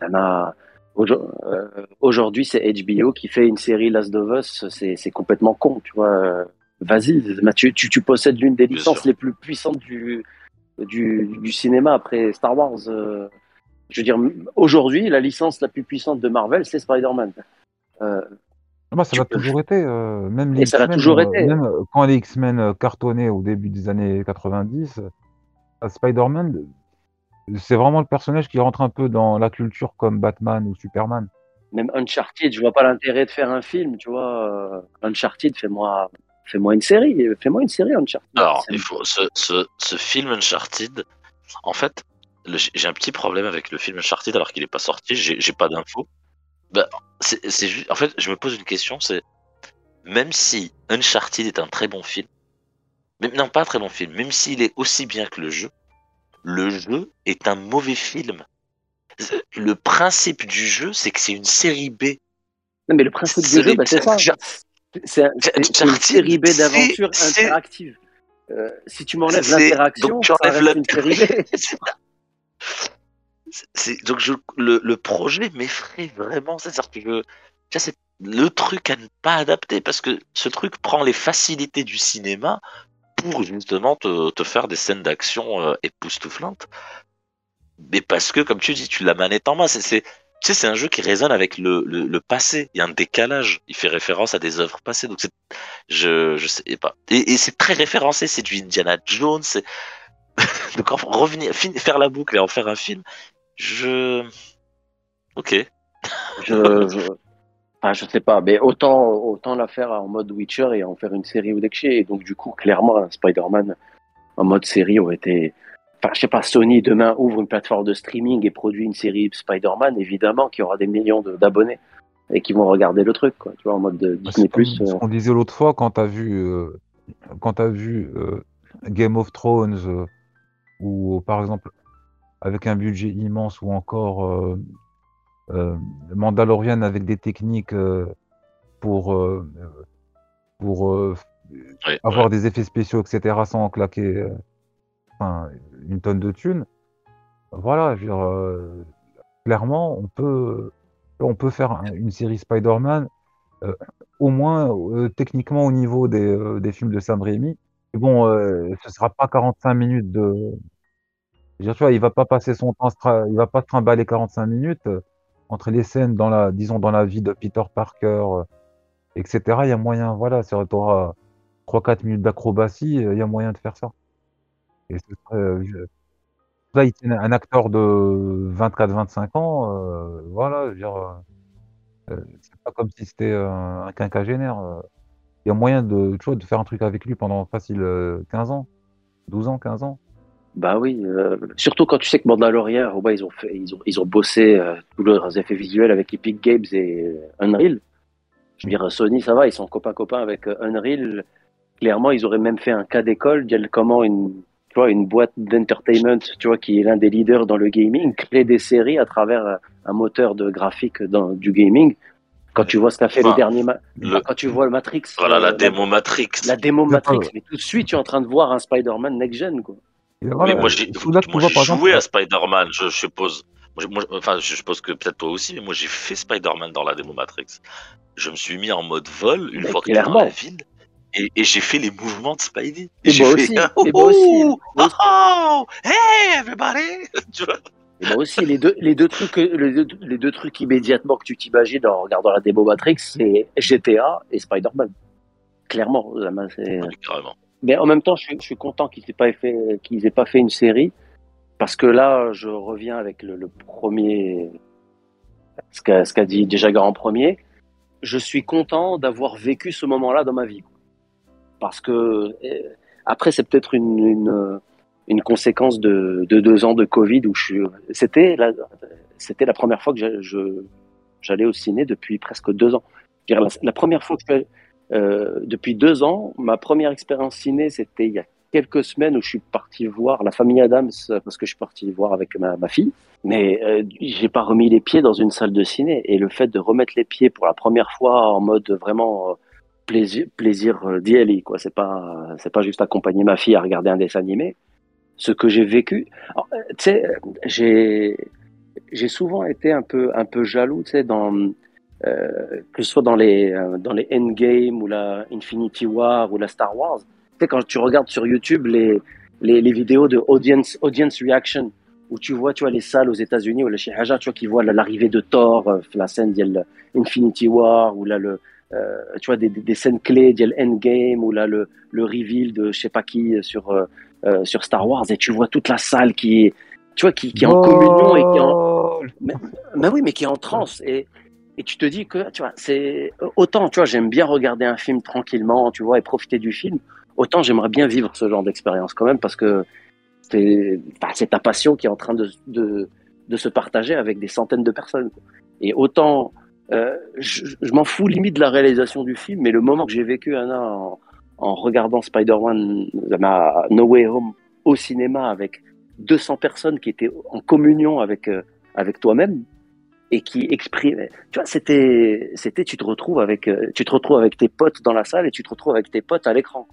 Ça euh, Aujourd'hui, c'est HBO qui fait une série Last of Us. C'est c'est complètement con, tu vois. Vas-y, tu, tu, tu possèdes l'une des Bien licences sûr. les plus puissantes du, du, du cinéma après Star Wars. euh, je veux dire, aujourd'hui, la licence la plus puissante de Marvel, c'est Spider-Man. Euh, Moi, ça Tu l'a peux- toujours été. euh, même les Et ça l'a X-Men, toujours euh, été. Même euh, quand les X-Men cartonnaient au début des années 90, euh, Spider-Man, c'est vraiment le personnage qui rentre un peu dans la culture comme Batman ou Superman. Même Uncharted, je vois pas l'intérêt de faire un film, tu vois. euh, Uncharted, fais-moi fais-moi une série, fais-moi une série Uncharted. Alors, C'est- il faut, ce, ce, ce film Uncharted, en fait, le- j'ai un petit problème avec le film Uncharted alors qu'il n'est pas sorti, j'ai j'ai pas d'infos. Bah, c'est c'est ju- en fait, je me pose une question, c'est même si Uncharted est un très bon film, même, non pas un très bon film, même s'il est aussi bien que le jeu, le jeu est un mauvais film. Le principe du jeu, c'est que c'est une série B. Non, mais le principe du jeu, bah, c'est ça. C'est un- c'est une série B d'aventure interactive. Euh, si tu m'enlèves l'interaction, ça enlèves reste une série B. Donc je, le, le projet m'effraie vraiment. C'est-à-dire que je- tu vois, c'est le truc à ne pas adapter parce que ce truc prend les facilités du cinéma pour justement te, faire des scènes d'action euh, époustouflantes. Mais parce que, comme tu dis, tu la manette en main. C'est, c'est- tu sais, c'est un jeu qui résonne avec le, le, passé. Il y a un décalage. Il fait référence à des œuvres passées. Donc c'est, je, je sais pas. Et, c'est très référencé. C'est du Indiana Jones. Donc en- revenir, faire la boucle et en faire un film, je. Ok. je, enfin, je sais pas, mais autant, autant la faire en mode Witcher et en faire une série ou d'Ekché. Et donc, du coup, clairement, un Spider-Man en mode série aurait été. Enfin, je sais pas, Sony demain ouvre une plateforme de streaming et produit une série Spider-Man, évidemment, qu'il y aura des millions de- d'abonnés et qui vont regarder le truc, quoi. Tu vois, en mode de Bah, Disney+. comme Plus. euh, ce qu'on disait l'autre fois quand t'as vu, euh, quand t'as vu euh, Game of Thrones euh, ou par exemple avec un budget immense ou encore euh, Mandalorian avec des techniques euh, pour euh, pour Ouais, avoir des effets spéciaux etc sans claquer enfin, une tonne de thunes. Voilà, je veux dire, clairement on peut on peut faire un- une série Spider-Man euh, au moins euh, techniquement au niveau des, euh, des films de Sam Raimi. Mais bon, ce sera pas 45 minutes de. Je veux dire, tu vois, il va pas passer son temps, il va pas se trimballer 45 minutes entre les scènes dans la, disons, dans la vie de Peter Parker, euh, etc. Il y a moyen, voilà, tu auras 3-4 minutes d'acrobatie, euh, il y a moyen de faire ça. Et ce euh, là, il tient un acteur de 24-25 ans, euh, voilà, c'est pas comme si c'était un quinquagénaire. Il y a moyen de, tu vois, de faire un truc avec lui pendant facile euh, 15 ans, 12 ans, 15 ans. Bah oui, euh, surtout quand tu sais que Mandalorian, oh bah, ils ont fait, ils ont, ils ont bossé euh, tous leurs effets visuels avec Epic Games et euh, Unreal. Je veux dire, Sony, ça va, ils sont copains copains avec euh, Unreal. Clairement, ils auraient même fait un cas d'école, dire comment une, tu vois, une boîte d'entertainment, tu vois, qui est l'un des leaders dans le gaming, crée des séries à travers euh, un moteur de graphique dans, du gaming. Quand tu vois ce qu'a fait Enfin, le dernier, ma- le- quand tu vois le Matrix, Voilà euh, la démo Matrix. la démo pas Matrix, mais tout de suite, tu es en train de voir un Spider-Man next-gen, quoi. Mais moi j'ai joué à Spider-Man, je, je suppose. Moi, j'ai- moi, enfin, je suppose que peut-être toi aussi, mais moi j'ai fait Spider-Man dans la démo Matrix. Je me suis mis en mode vol une fois que dans la ville et, et j'ai fait les mouvements de Spidey. Et j'ai fait, aussi, oh, et aussi, oh, moi aussi. oh, hey everybody, tu vois? Et moi aussi, les deux, les deux trucs, les deux, les deux trucs immédiatement que tu t'imagines en regardant la démo Matrix, c'est GTA et Spider-Man. Clairement, la main, c'est- Oui, carrément. Mais en même temps, je suis, content qu'ils aient pas fait, qu'ils aient pas fait une série, parce que là, je reviens avec le, premier, ce qu'a, dit Jager en premier. Je suis content d'avoir vécu ce moment-là dans ma vie, parce que euh, après, c'est peut-être une, une, conséquence de, de deux ans de Covid où je suis. C'était la, la première fois que j'allais au ciné depuis presque deux ans. La, la première fois que euh, depuis deux ans, ma première expérience ciné, c'était il y a quelques semaines où je suis parti voir La Famille Adams parce que je suis parti voir avec ma, fille. Mais euh, j'ai pas remis les pieds dans une salle de ciné et le fait de remettre les pieds pour la première fois en mode vraiment euh, plaisir, plaisir euh, d'y aller quoi. C'est pas c'est pas juste accompagner ma fille à regarder un dessin animé. Ce que j'ai vécu, tu sais, j'ai j'ai souvent été un peu un peu jaloux, tu sais, dans que ce soit dans les euh, dans les Endgame ou la Infinity War ou la Star Wars. Tu sais, quand tu regardes sur YouTube les les, les vidéos de audience audience reaction où tu vois tu vois les salles aux États-Unis ou la Haja, tu vois qui voient l'arrivée de Thor, euh, la scène de Infinity War ou là le euh, tu vois des, des, scènes clés de Endgame ou là le le reveal de je sais pas qui sur euh, euh, sur Star Wars et tu vois toute la salle qui est tu vois qui, qui est en communion et qui est en mais oui, mais qui est en transe. Et, et tu te dis que, tu vois, c'est autant, tu vois, j'aime bien regarder un film tranquillement, tu vois, et profiter du film. Autant j'aimerais bien vivre ce genre d'expérience quand même parce que c'est c'est ta passion qui est en train de, de, se partager avec des centaines de personnes. Et autant, euh, je, m'en fous limite de la réalisation du film, mais le moment que j'ai vécu Anna en, en regardant Spider-Man ma No Way Home au cinéma avec 200 personnes qui étaient en communion avec euh, avec toi-même et qui exprimaient. Tu vois, c'était c'était tu te retrouves avec euh, tu te retrouves avec tes potes dans la salle et tu te retrouves avec tes potes à l'écran.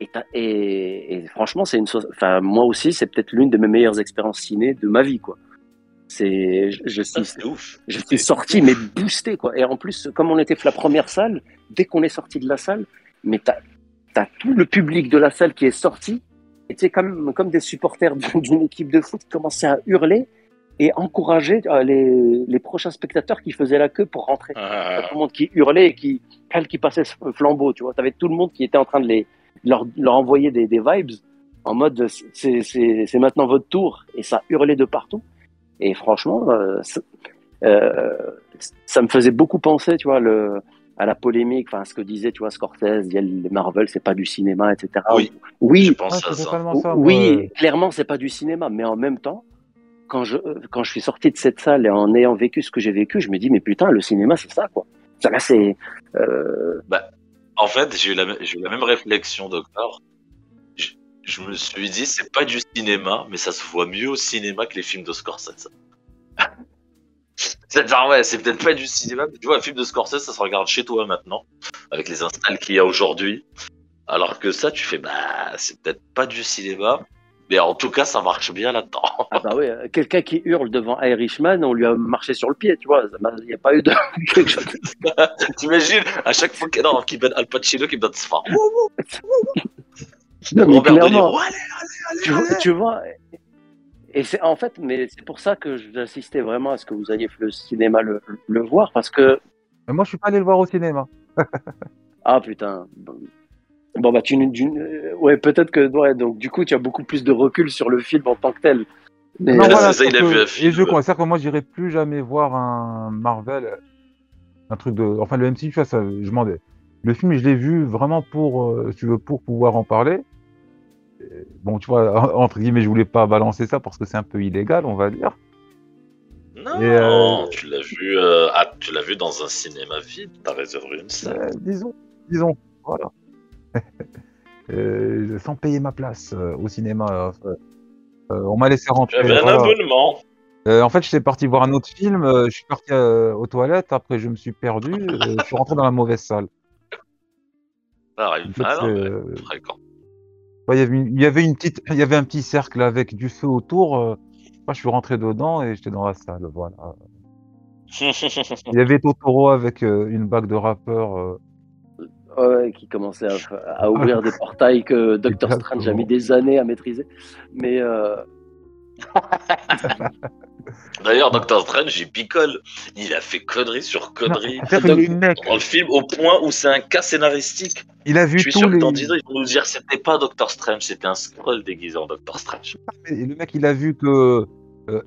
Et, t'as- et, et franchement, c'est une. Enfin, moi aussi, c'est peut-être l'une de mes meilleures expériences ciné de ma vie, quoi. C'est, je, suis, ouf. je suis sorti, mais boosté, quoi. Et en plus, comme on était la première salle, dès qu'on est sorti de la salle, mais t'as, t'as tout le public de la salle qui est sorti, et tu sais, comme, comme des supporters d'une d'une équipe de foot qui commençaient à hurler et encourager euh, les, les prochains spectateurs qui faisaient la queue pour rentrer. Ah, tout le monde qui hurlait et qui, qui passait ce flambeau, tu vois. T'avais tout le monde qui était en train de les, de leur, de leur envoyer des, des vibes en mode c'est, c'est, c'est maintenant votre tour et ça hurlait de partout. Et franchement, euh, ça, euh, ça me faisait beaucoup penser, tu vois, le, à la polémique, enfin, ce que disait, tu vois, Scorsese, il y a les Marvel, c'est pas du cinéma, etc. Oui. oui, Je Ouais, pense à ça. ça. oui, euh, clairement, c'est pas du cinéma, mais en même temps, quand je euh, quand je suis sorti de cette salle et en ayant vécu ce que j'ai vécu, je me dis mais putain, le cinéma c'est ça quoi. Ça là c'est euh, En fait, j'ai eu, eu la même réflexion, docteur. Je, me suis dit, c'est pas du cinéma, mais ça se voit mieux au cinéma que les films de Scorsese. c'est genre, ouais, c'est peut-être pas du cinéma, mais tu vois, un film de Scorsese, ça se regarde chez toi maintenant, avec les installs qu'il y a aujourd'hui. Alors que ça, tu fais, bah, c'est peut-être pas du cinéma, mais en tout cas, ça marche bien là-dedans. ah bah ouais, quelqu'un qui hurle devant Irishman, on lui a marché sur le pied, tu vois. Il n'y a pas eu de quelque chose. T'imagines, à chaque fois qu'il qu'il donne Al Pacino, qui me donne ce phare. Non, mais Robert De clairement, allez, allez, tu, allez, vois- tu vois. Et c'est en fait, mais c'est pour ça que j'insistais vraiment à ce que vous alliez le cinéma le, le voir parce que mais moi, je suis pas allé le voir au cinéma. Ah putain. Bon bah tu, tu- euh, ouais peut-être que ouais donc du coup tu as beaucoup plus de recul sur le film en tant que tel. Mais, non, c'est euh, voilà, ça, il a vu que- un film. Et je crois, c'est-à-dire que moi, j'irai plus jamais voir un Marvel, un truc de. Enfin, le MCU, tu vois, ça, je m'en vais. Le film, je l'ai vu vraiment pour, euh, tu veux, pour pouvoir en parler. Et Bon, tu vois, entre guillemets, je voulais pas balancer ça parce que c'est un peu illégal, on va dire. Non, euh, tu l'as vu, euh, ah, tu l'as vu dans un cinéma vide. T'as réservé une salle. Euh, disons, disons, voilà. Euh, sans payer ma place euh, au cinéma. euh, on m'a laissé rentrer. J'avais un voilà. abonnement. En fait, j'étais parti voir un autre film. je suis parti aux toilettes. Après, je me suis perdu. je suis rentré dans la mauvaise salle. Ça arrive. En fait, ouais, y avait une- il y avait une petite, il y avait un petit cercle avec du feu autour. moi, je suis rentré dedans et j'étais dans la salle. Voilà. Il y avait Totoro avec euh, une bague de rappeur. euh, ouais, qui commençait à, à ouvrir des portails que Doctor Strange a mis des années à maîtriser. Mais euh, D'ailleurs, Doctor Strange, il picole. Il a fait connerie sur connerie que dans le film au point où c'est un cas scénaristique. il a vu Je suis tous sûr que les. dans 10 ans, ils vont nous dire que c'était pas Doctor Strange, c'était un scroll déguisé en Doctor Strange. Et le mec, il a vu que euh,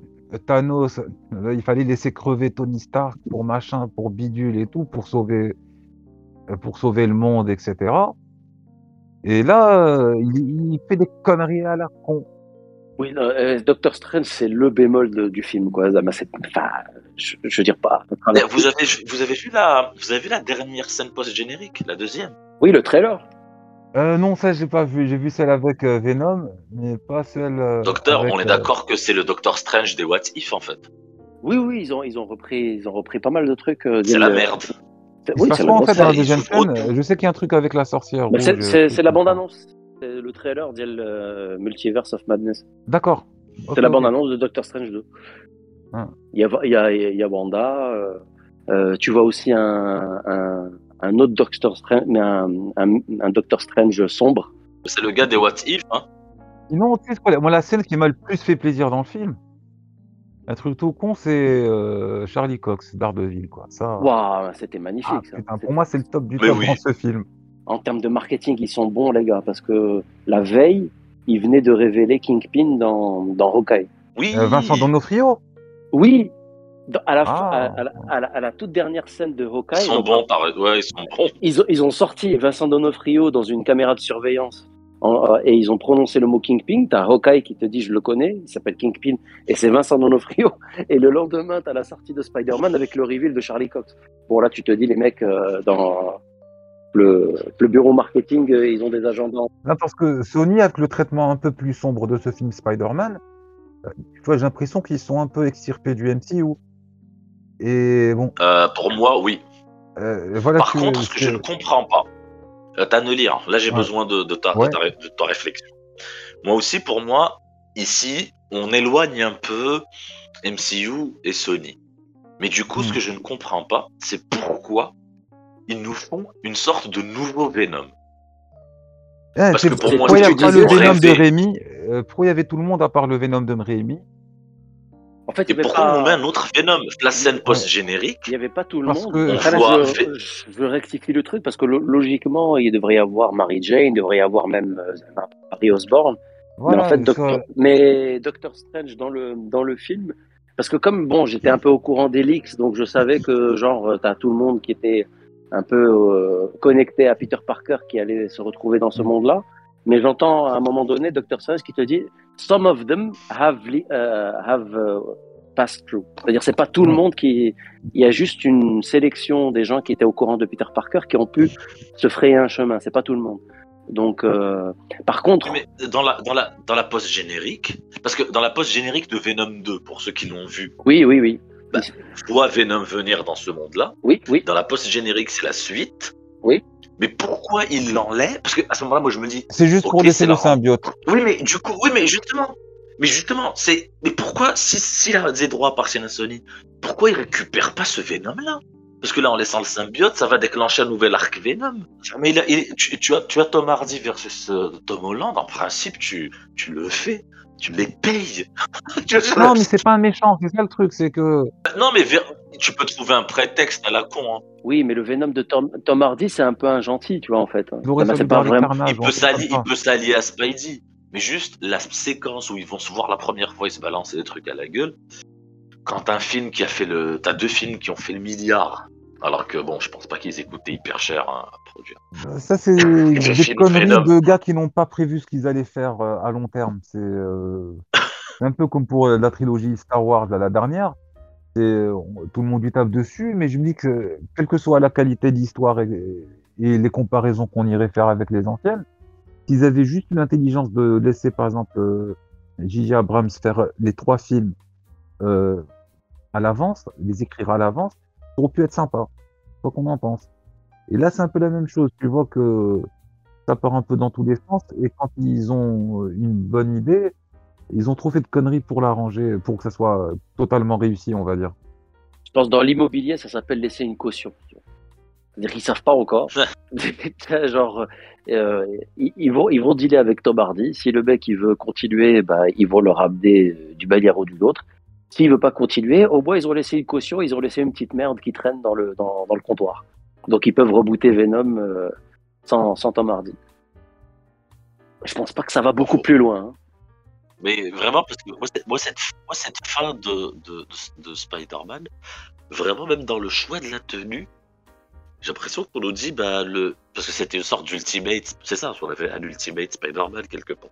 Thanos, euh, il fallait laisser crever Tony Stark pour machin, pour bidule et tout, pour sauver, pour sauver le monde, etc. Et là, euh, il, il fait des conneries à la con. oui, non, euh, Doctor Strange c'est le bémol de- du film quoi. Enfin, je, je veux dire pas. Vous avez, vous avez vu la, vous avez vu la dernière scène post-générique, la deuxième? Oui, le trailer. Euh, non, ça, j'ai pas vu. J'ai vu celle avec euh, Venom, mais pas celle. euh, Docteur, avec, on est euh, d'accord que c'est le Doctor Strange des What If en fait. Oui, oui, ils ont, ils ont repris, ils ont repris pas mal de trucs. euh, C'est la euh, merde. Oui, se quoi, la en fait dans la ils deuxième foutent scène autant. Je sais qu'il y a un truc avec la sorcière. Bah, c'est- euh, la ça. bande-annonce. C'est le trailer dit le Multiverse of Madness. D'accord. C'est la bande-annonce de Doctor Strange 2. Ah. Il, y a, il, y a, il y a Wanda. euh, euh, tu vois aussi un, un, un autre Doctor Strange, mais un, un, un Doctor Strange sombre. C'est le gars des What If, hein. Sinon, tu sais quoi, moi, la scène qui m'a le plus fait plaisir dans le film, un truc tout con, c'est euh, Charlie Cox, d'Ardeville, quoi. Ça, Waouh, c'était magnifique. ah, ça. putain, pour moi, c'est le top du Mais top oui. dans ce film. En termes de marketing, ils sont bons, les gars, parce que la veille, ils venaient de révéler Kingpin dans, dans Hawkeye. Oui. Euh, Vincent Donofrio? Oui, Dans- à, la, Ah. à, à la, à la- à la toute dernière scène de Hawkeye, Ils sont bons, par... ouais, ils sont bons. ils, ils ont sorti Vincent Donofrio dans une caméra de surveillance en- euh, et ils ont prononcé le mot Kingpin. T'as Hawkeye qui te dit je le connais, il s'appelle Kingpin et c'est Vincent Donofrio. Et le lendemain, t'as la sortie de Spider-Man avec le reveal de Charlie Cox. Bon là, tu te dis les mecs euh, dans le, le bureau marketing, euh, ils ont des agendas. Non, parce que Sony, avec le traitement un peu plus sombre de ce film Spider-Man, euh, tu vois, j'ai l'impression qu'ils sont un peu extirpés du MCU. Et bon, Euh, pour moi, oui. euh, voilà. Par que contre, ce que je ne comprends pas, euh, t'as ne lire. Là, j'ai Ouais. besoin de, de, ta, Ouais. de, ta, ré- de ta réflexion. Moi aussi, pour moi, ici, on éloigne un peu MCU et Sony. Mais du coup, ce Hmm. que je ne comprends pas, c'est pourquoi ils nous font une sorte de nouveau Venom. Eh, parce que pour moi, pourquoi il a pas le de. Rémi euh, Pourquoi il y avait tout le monde à part le Venom de Rémi fait, il Et y avait pourquoi pas- on met un autre Venom La scène post-générique, Il n'y avait pas tout le Parce monde. que- Enfin, là, je, je veux rectifier le truc parce que lo- logiquement, il devrait y avoir Mary Jane, il devrait y avoir même euh, Harry Osborn. Voilà, mais en fait, ça- Doctor, mais Doctor Strange dans le dans le film, parce que comme bon, j'étais un peu au courant des leaks, donc je savais que genre euh, t'as tout le monde qui était un peu euh, connecté à Peter Parker qui allait se retrouver dans ce Mm. monde-là. Mais j'entends à un moment donné Doctor Strange qui te dit some of them have li- euh, have euh, passed through. C'est-à-dire c'est pas tout le Mm. monde qui il y a juste une sélection des gens qui étaient au courant de Peter Parker qui ont pu se frayer un chemin. C'est pas tout le monde. Donc, euh, par contre, mais dans la, dans la, dans la post-générique, parce que dans la post-générique de Venom 2, pour ceux qui l'ont vu, oui, oui, oui, je vois Venom venir dans ce monde-là. oui, oui. Dans la post-générique, c'est la suite. Oui. Mais pourquoi il l'enlève? Parce qu'à ce moment-là, moi, je me dis, C'est juste Ok, pour laisser c'est le symbiote. oui, mais du coup, oui, mais justement, mais justement, c'est, mais pourquoi, si, s'il a des droits par à Sony, pourquoi il récupère pas ce Venom-là? Parce que là, en laissant le symbiote, ça va déclencher un nouvel arc Venom. Mais il a- il- tu, tu as, tu as Tom Hardy versus euh, Tom Holland, en principe, tu, tu le fais. Tu les payes. Tu Non, mais c'est pas un méchant, c'est ça le truc, c'est que. Non, mais ver- tu peux trouver un prétexte à la con. hein. Oui, mais le Venom de Tom, Tom Hardy, c'est un peu un gentil, tu vois, en fait. Ça pas vraiment. Carnage, Il on peut sait s'allier, pas. il peut s'allier à Spidey. Mais juste la séquence où ils vont se voir la première fois, ils se balancent des trucs à la gueule. Quand un film qui a fait le, t'as deux films qui ont fait le milliard. Alors que bon, je pense pas qu'ils écoutaient hyper cher hein, à produire. Ça, c'est des conneries de gars qui n'ont pas prévu ce qu'ils allaient faire euh, à long terme. C'est euh, un peu comme pour euh, la trilogie Star Wars, là, la dernière. Euh, tout le monde lui tape dessus, mais je me dis que, quelle que soit la qualité d'histoire et, et les comparaisons qu'on irait faire avec les anciennes, s'ils avaient juste l'intelligence de laisser, par exemple, euh, J.J. Abrams faire les trois films euh, à l'avance, les écrire à l'avance, ça aurait pu être sympa. Quoi qu'on en pense. Et là, c'est un peu la même chose. Tu vois que ça part un peu dans tous les sens. Et quand ils ont euh, une bonne idée, ils ont trop fait de conneries pour l'arranger, pour que ça soit euh, totalement réussi, on va dire. Je pense dans l'immobilier, ça s'appelle laisser une caution. C'est-à-dire qu'ils savent pas encore. Genre, euh, ils, ils vont, ils vont dealer avec Tom Hardy. Si le mec il veut continuer, bah, ils vont le ramener euh, du manière ou d'une autre. S'il veut pas continuer, au moins ils ont laissé une caution, ils ont laissé une petite merde qui traîne dans le, dans, dans le comptoir. Donc ils peuvent rebooter Venom euh, sans, sans Tom Hardy. Je pense pas que ça va beaucoup plus loin. hein. Mais vraiment, parce que moi, cette, moi, cette fin de, de, de, de Spider-Man, vraiment, même dans le choix de la tenue, j'ai l'impression qu'on nous dit, bah, le. Parce que c'était une sorte d'ultimate, c'est ça, on avait un ultimate Spider-Man quelque part.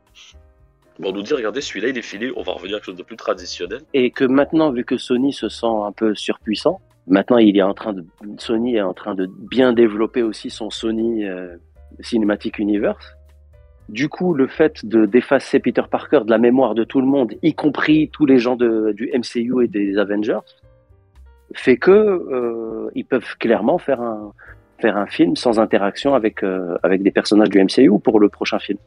Bon, on nous dit, regardez, celui-là, il est fini, on va revenir à quelque chose de plus traditionnel. et que maintenant, vu que Sony se sent un peu surpuissant, maintenant il est en train de Sony est en train de bien développer aussi son Sony euh, Cinematic Universe. Du coup, le fait de d'effacer Peter Parker de la mémoire de tout le monde, y compris tous les gens de, du MCU et des Avengers, fait que euh, ils peuvent clairement faire un faire un film sans interaction avec euh, avec des personnages du MCU pour le prochain film.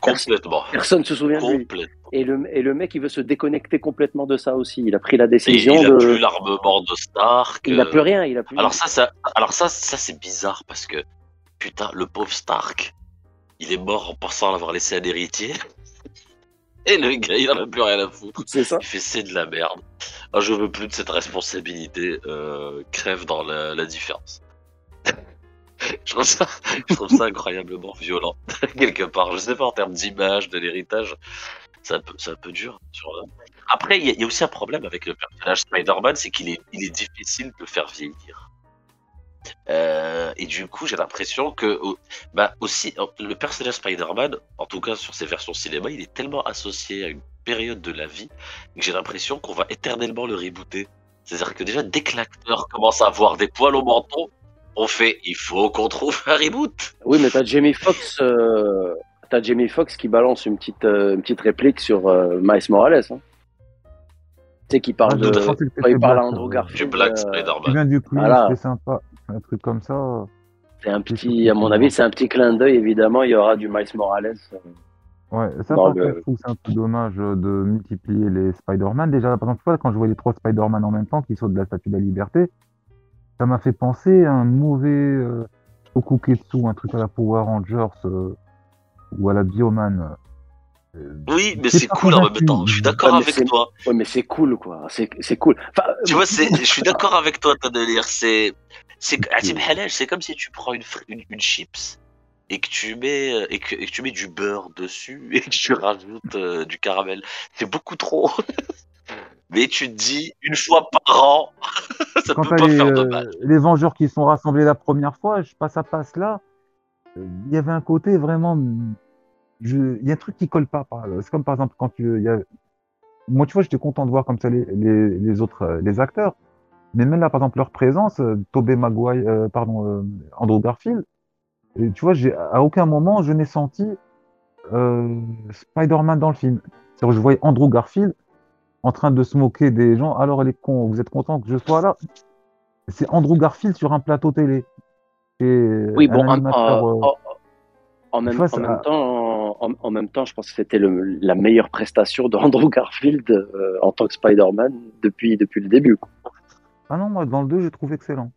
Complètement. personne se souvient de lui. Et le, et le mec, il veut se déconnecter complètement de ça aussi. Il a pris la Et décision il a de. plus l'armement de Stark. Il n'a euh, plus rien. Il a plus. Alors ça, ça, alors ça, ça c'est bizarre parce que putain, le pauvre Stark, il est mort en pensant l'avoir laissé un héritier. Et le gars, il en a plus rien à foutre. c'est ça. Il fait c'est de la merde. Ah, je veux plus de cette responsabilité. Euh, crève dans la, la différence. je, trouve ça, je trouve ça incroyablement violent quelque part. Je sais pas en termes d'image, de l'héritage, c'est un, peu- c'est un peu dur. Après, il y, a- il y a aussi un problème avec le personnage Spider-Man, c'est qu'il est, il est difficile de le faire vieillir. Euh, et du coup, j'ai l'impression que, bah, aussi, le personnage Spider-Man, en tout cas sur ces versions cinéma, il est tellement associé à une période de la vie que j'ai l'impression qu'on va éternellement le rebooter. C'est-à-dire que déjà, dès que l'acteur commence à avoir des poils au menton, on fait il faut qu'on trouve un reboot. Oui, mais t'as Jamie Foxx, euh, t'as Jamie Foxx qui balance une petite, euh, une petite réplique sur euh, Miles Morales. Hein. Tu sais, qui parle Ah, de, il parle à Andrew Garfield. Du Black euh, Spider-Man. du Voilà. sympa. Un truc comme ça. c'est un petit, à mon avis, c'est un petit clin d'œil. Évidemment, il y aura du Miles Morales. euh, Ouais, ça, par le- je trouve que c'est un peu dommage euh, de multiplier les Spider-Man. Déjà, par exemple, quand je vois les trois Spider-Man en même temps qui sautent de la Statue de la Liberté, ça m'a fait penser à un mauvais euh, Okuketsu, un truc à la Power Rangers euh, ou à la Bioman. Euh, Oui, mais C'est cool en même temps. Je suis d'accord Ouais, avec toi. Ouais, mais c'est cool, quoi. C'est, c'est cool. Enfin, Tu vois, c'est, je suis d'accord avec toi, ta délire. C'est, c'est, comme si tu prends une, une, une chips et que tu mets, euh, et que, et que tu mets du beurre dessus et que tu rajoutes euh, du caramel. C'est beaucoup trop. Mais tu te dis, une fois par an, ça quand peut pas les, faire de euh, mal. les Vengeurs qui sont rassemblés la première fois, je passe à passe là, euh, il y avait un côté vraiment. Il y a un truc qui colle pas. par- C'est comme par exemple quand tu. y a- Moi, tu vois, j'étais content de voir comme ça les, les, les autres euh, les acteurs. Mais même là, par exemple, leur présence, euh, Tobey Maguire, euh, pardon, euh, Andrew Garfield, et tu vois, à aucun moment je n'ai senti euh, Spider-Man dans le film. C'est-à-dire que je voyais Andrew Garfield en train de se moquer des gens. Alors, les cons, vous êtes contents que je sois là? C'est Andrew Garfield sur un plateau télé. Et oui, bon, en, animateur, en- euh, en- en même, vois, en même temps, en, en même temps, je pense que c'était la meilleure prestation de Andrew Garfield euh, en tant que Spider-Man depuis, depuis le début. quoi. Ah non, moi, dans le 2, je trouve excellent.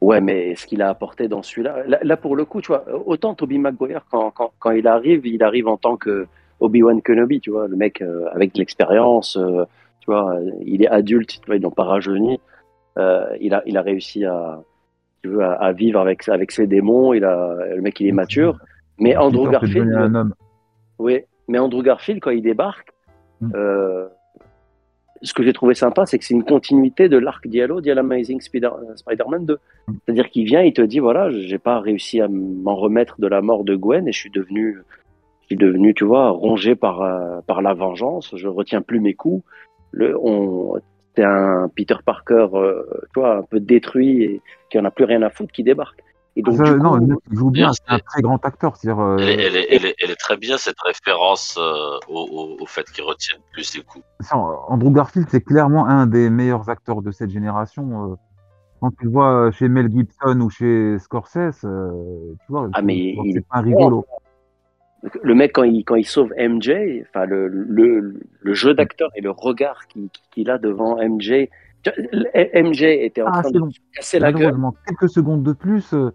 Ouais, mais ce qu'il a apporté dans celui-là, là, là, pour le coup, tu vois, autant Tobey Maguire quand, quand, quand il arrive, il arrive en tant que Obi-Wan Kenobi, tu vois, le mec euh, avec de l'expérience, euh, tu vois, il est adulte, tu vois, ils l'ont pas rajeuni, il a il a réussi à tu veux, à, à vivre avec avec ses démons, il a le mec il est mature, mais Andrew Garfield, un homme. oui, mais Andrew Garfield quand il débarque, Mm. euh, ce que j'ai trouvé sympa, c'est que c'est une continuité de l'arc Diallo d'Al Amazing Spider- Spider-Man 2. Mm. C'est-à-dire qu'il vient, il te dit voilà, j'ai pas réussi à m'en remettre de la mort de Gwen et je suis devenu, je suis devenu, tu vois, rongé par euh, par la vengeance. Je retiens plus mes coups. Le, on, un Peter Parker, euh, tu vois, un peu détruit et qui en a plus rien à foutre qui débarque. Et donc Ça, du non, coup, le mec, il joue bien, c'est un très grand acteur. Euh, Elle, est- elle, est, elle, est, elle est très bien cette référence euh, au, au, fait qu'il retienne plus ses coups. ça, Andrew Garfield, c'est clairement un des meilleurs acteurs de cette génération. euh. Quand tu le vois chez Mel Gibson ou chez Scorsese, euh, tu vois, Ah, mais tu vois il- pas un rigolo. le mec quand il quand il sauve MJ, enfin le le, le jeu d'acteur et le regard qu'il a devant MJ. MJ était en Ah, train c'est de se casser la gueule. Quelques secondes de plus, euh,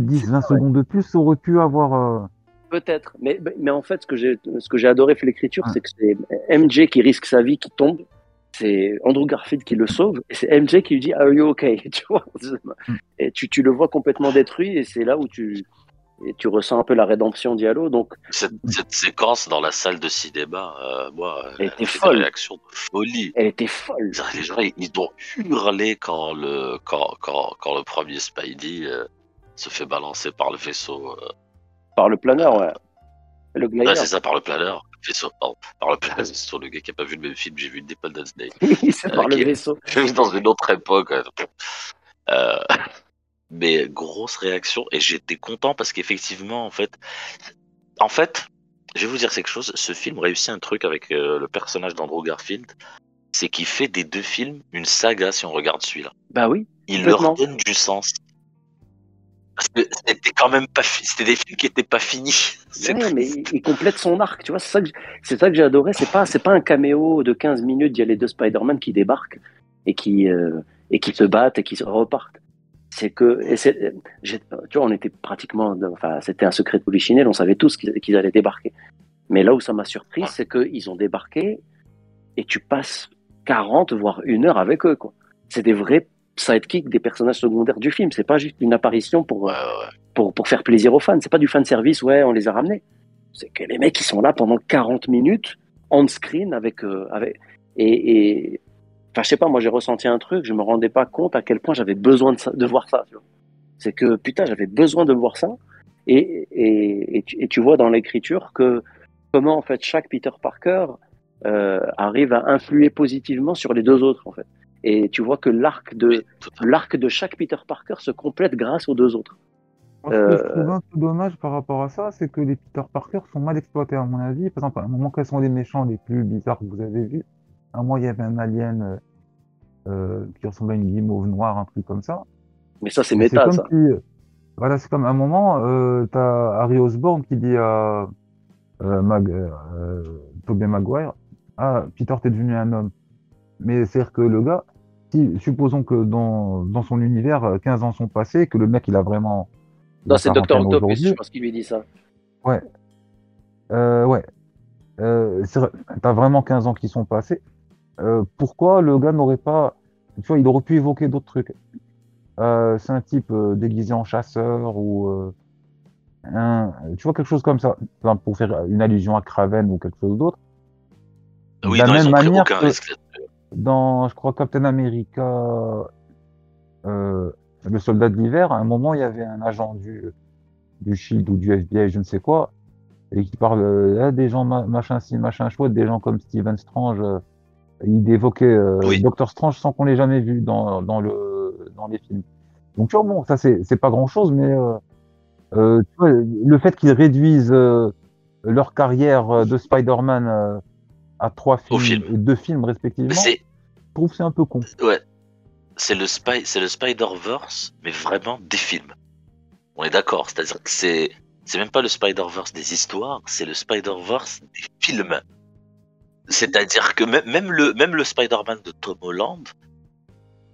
peut-être 10, 20 secondes de plus, aurait pu avoir. euh, Peut-être, mais, mais en fait, ce que j'ai, ce que j'ai adoré fait l'écriture, Ouais. c'est que c'est MJ qui risque sa vie, qui tombe, c'est Andrew Garfield qui le sauve, et c'est MJ qui lui dit Are you okay? Tu vois, et tu, tu le vois complètement détruit, et c'est là où tu, et tu ressens un peu la rédemption Diallo. Donc, Cette, cette séquence dans la salle de cinéma, euh, moi, Elle était folle. de folie. elle était folle. Les gens, ils, ils ont hurlé quand le, quand, quand, quand le premier Spidey euh, se fait balancer par le vaisseau. euh, Par le planeur, ouais. Le Ouais, glider. c'est ça, par le planeur. Vaisseau, pardon. Par le planeur, sur le gars qui a pas vu le même film, j'ai vu Independence Day. c'est par Ok. le vaisseau. dans une autre époque. ouais. Euh, mais grosse réaction et j'étais content parce qu'effectivement, en fait, en fait, je vais vous dire quelque chose. Ce film réussit un truc avec euh, le personnage d'Andrew Garfield, c'est qu'il fait des deux films une saga si on regarde celui-là. Bah oui. Il leur Complètement. donne du sens. Parce que c'était quand même pas, c'était des films qui étaient pas finis. Ouais, mais il, complète son arc, tu vois. C'est ça que, c'est ça que j'ai adoré. C'est pas, c'est pas un caméo de 15 minutes. Il y a les deux Spider-Man qui débarquent et qui, euh, et qui se battent et qui se repartent. C'est que, et tu vois, on était pratiquement, enfin, c'était un secret de polichinelle. On savait tous qu'ils, allaient débarquer. Mais là où ça m'a surpris, c'est qu'ils ont débarqué et tu passes 40 voire une heure avec eux, quoi. C'est des vrais sidekicks des personnages secondaires du film. C'est pas juste une apparition pour, ouais. pour, pour faire plaisir aux fans. C'est pas du fan service, ouais, on les a ramenés. C'est que les mecs, ils sont là pendant 40 minutes, on screen, avec, euh, avec et, et, enfin, je sais pas, moi, j'ai ressenti un truc, je me rendais pas compte à quel point j'avais besoin de, voir ça. C'est que, putain, j'avais besoin de voir ça. Et, et, et tu vois dans l'écriture que comment, en fait, chaque Peter Parker euh, arrive à influer positivement sur les deux autres, en fait. Et tu vois que l'arc de, l'arc de chaque Peter Parker se complète grâce aux deux autres. Ce que je Euh, trouve un peu dommage par rapport à ça, c'est que les Peter Parker sont mal exploités, à mon avis. Par exemple, à un moment, quels sont les méchants les plus bizarres que vous avez vus? À un moment, il y avait un alien euh, euh, qui ressemblait à une guimauve noire, un truc comme ça. Mais ça, c'est Et méta, comme ça. si, voilà, c'est comme à un moment, euh, t'as Harry Osborn qui dit à Mag, euh, Tobey Maguire, ah, Peter, t'es devenu un homme. Mais c'est-à-dire que le gars, si, supposons que dans, dans son univers, euh, 15 ans sont passés, que le mec, il a vraiment... Non, c'est Docteur Octopus, aujourd'hui. je pense qu'il lui dit ça. Euh, ouais. Euh, c'est vrai, t'as vraiment 15 ans qui sont passés. Euh, pourquoi le gars n'aurait pas... Tu vois, il aurait pu évoquer d'autres trucs? Euh, c'est un type euh, déguisé en chasseur ou... euh, un, tu vois, quelque chose comme ça. Pour faire une allusion à Craven ou quelque chose d'autre. Oui, de la non, ils même pris manière aucun que- risque. Dans, je crois, Captain America, euh, le soldat de l'hiver, à un moment, il y avait un agent du, du Shield ou du FBI, je ne sais quoi, et qui parle euh, ah, des gens ma- machin ci, machin chouette, des gens comme Stephen Strange. euh, il évoquait euh, Oui. Doctor Strange sans qu'on l'ait jamais vu dans, dans, le, dans les films. Donc, tu vois, bon, ça, c'est c'est pas grand chose, mais tu vois, le fait qu'ils réduisent leur carrière de Spider-Man à trois films film. et deux films respectivement, je trouve que c'est un peu con. ouais, c'est le spy, c'est le Spider-Verse, mais vraiment des films. On est d'accord, c'est-à-dire que c'est c'est même pas le Spider-Verse des histoires, c'est le Spider-Verse des films. C'est-à-dire que même, même le même le Spider-Man de Tom Holland,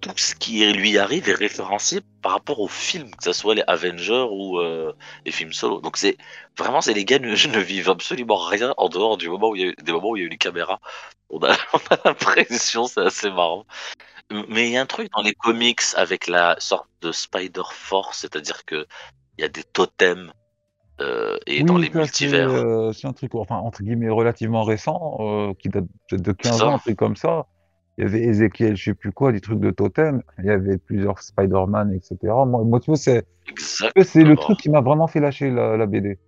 tout ce qui lui arrive est référencé par rapport aux films, que ce soit les Avengers ou euh, les films solo. Donc c'est vraiment c'est les gars ne, ne vivent absolument rien en dehors du moment où il y a des moments où il y a eu les caméras. On a, on a l'impression, c'est assez marrant. Mais il y a un truc dans les comics avec la sorte de Spider Force, c'est-à-dire que il y a des totems euh, et dans les c'est, multivers. euh, c'est un truc, enfin, entre guillemets, relativement récent, qui date peut-être de 15 ça. ans, un truc comme ça. Il y avait Ezekiel, je sais plus quoi, des trucs de totem. Il y avait plusieurs Spider-Man, etc. Moi, moi, tu vois, c'est, le truc qui m'a vraiment fait lâcher la, la BD.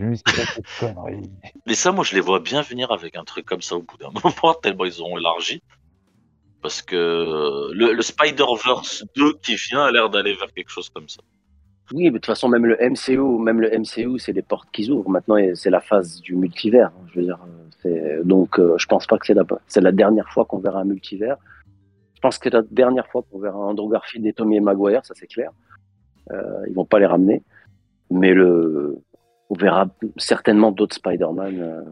Je me suis dit, c'est pas cette connerie. Mais ça, moi, je les vois bien venir avec un truc comme ça au bout d'un moment, tellement ils ont élargi. Parce que le, le Spider-Verse 2 qui vient a l'air d'aller vers quelque chose comme ça. Oui, mais de toute façon, même le MCU, même le MCU, c'est les portes qu'ils ouvrent. Maintenant, c'est la phase du multivers. hein, Je veux dire, euh, donc, euh, je pense pas que c'est la, dernière fois qu'on verra un multivers. Je pense que c'est la dernière fois qu'on verra Andrew Garfield et Tommy Maguire, ça c'est clair. Euh, ils vont pas les ramener, mais le, on verra certainement d'autres Spider-Man euh,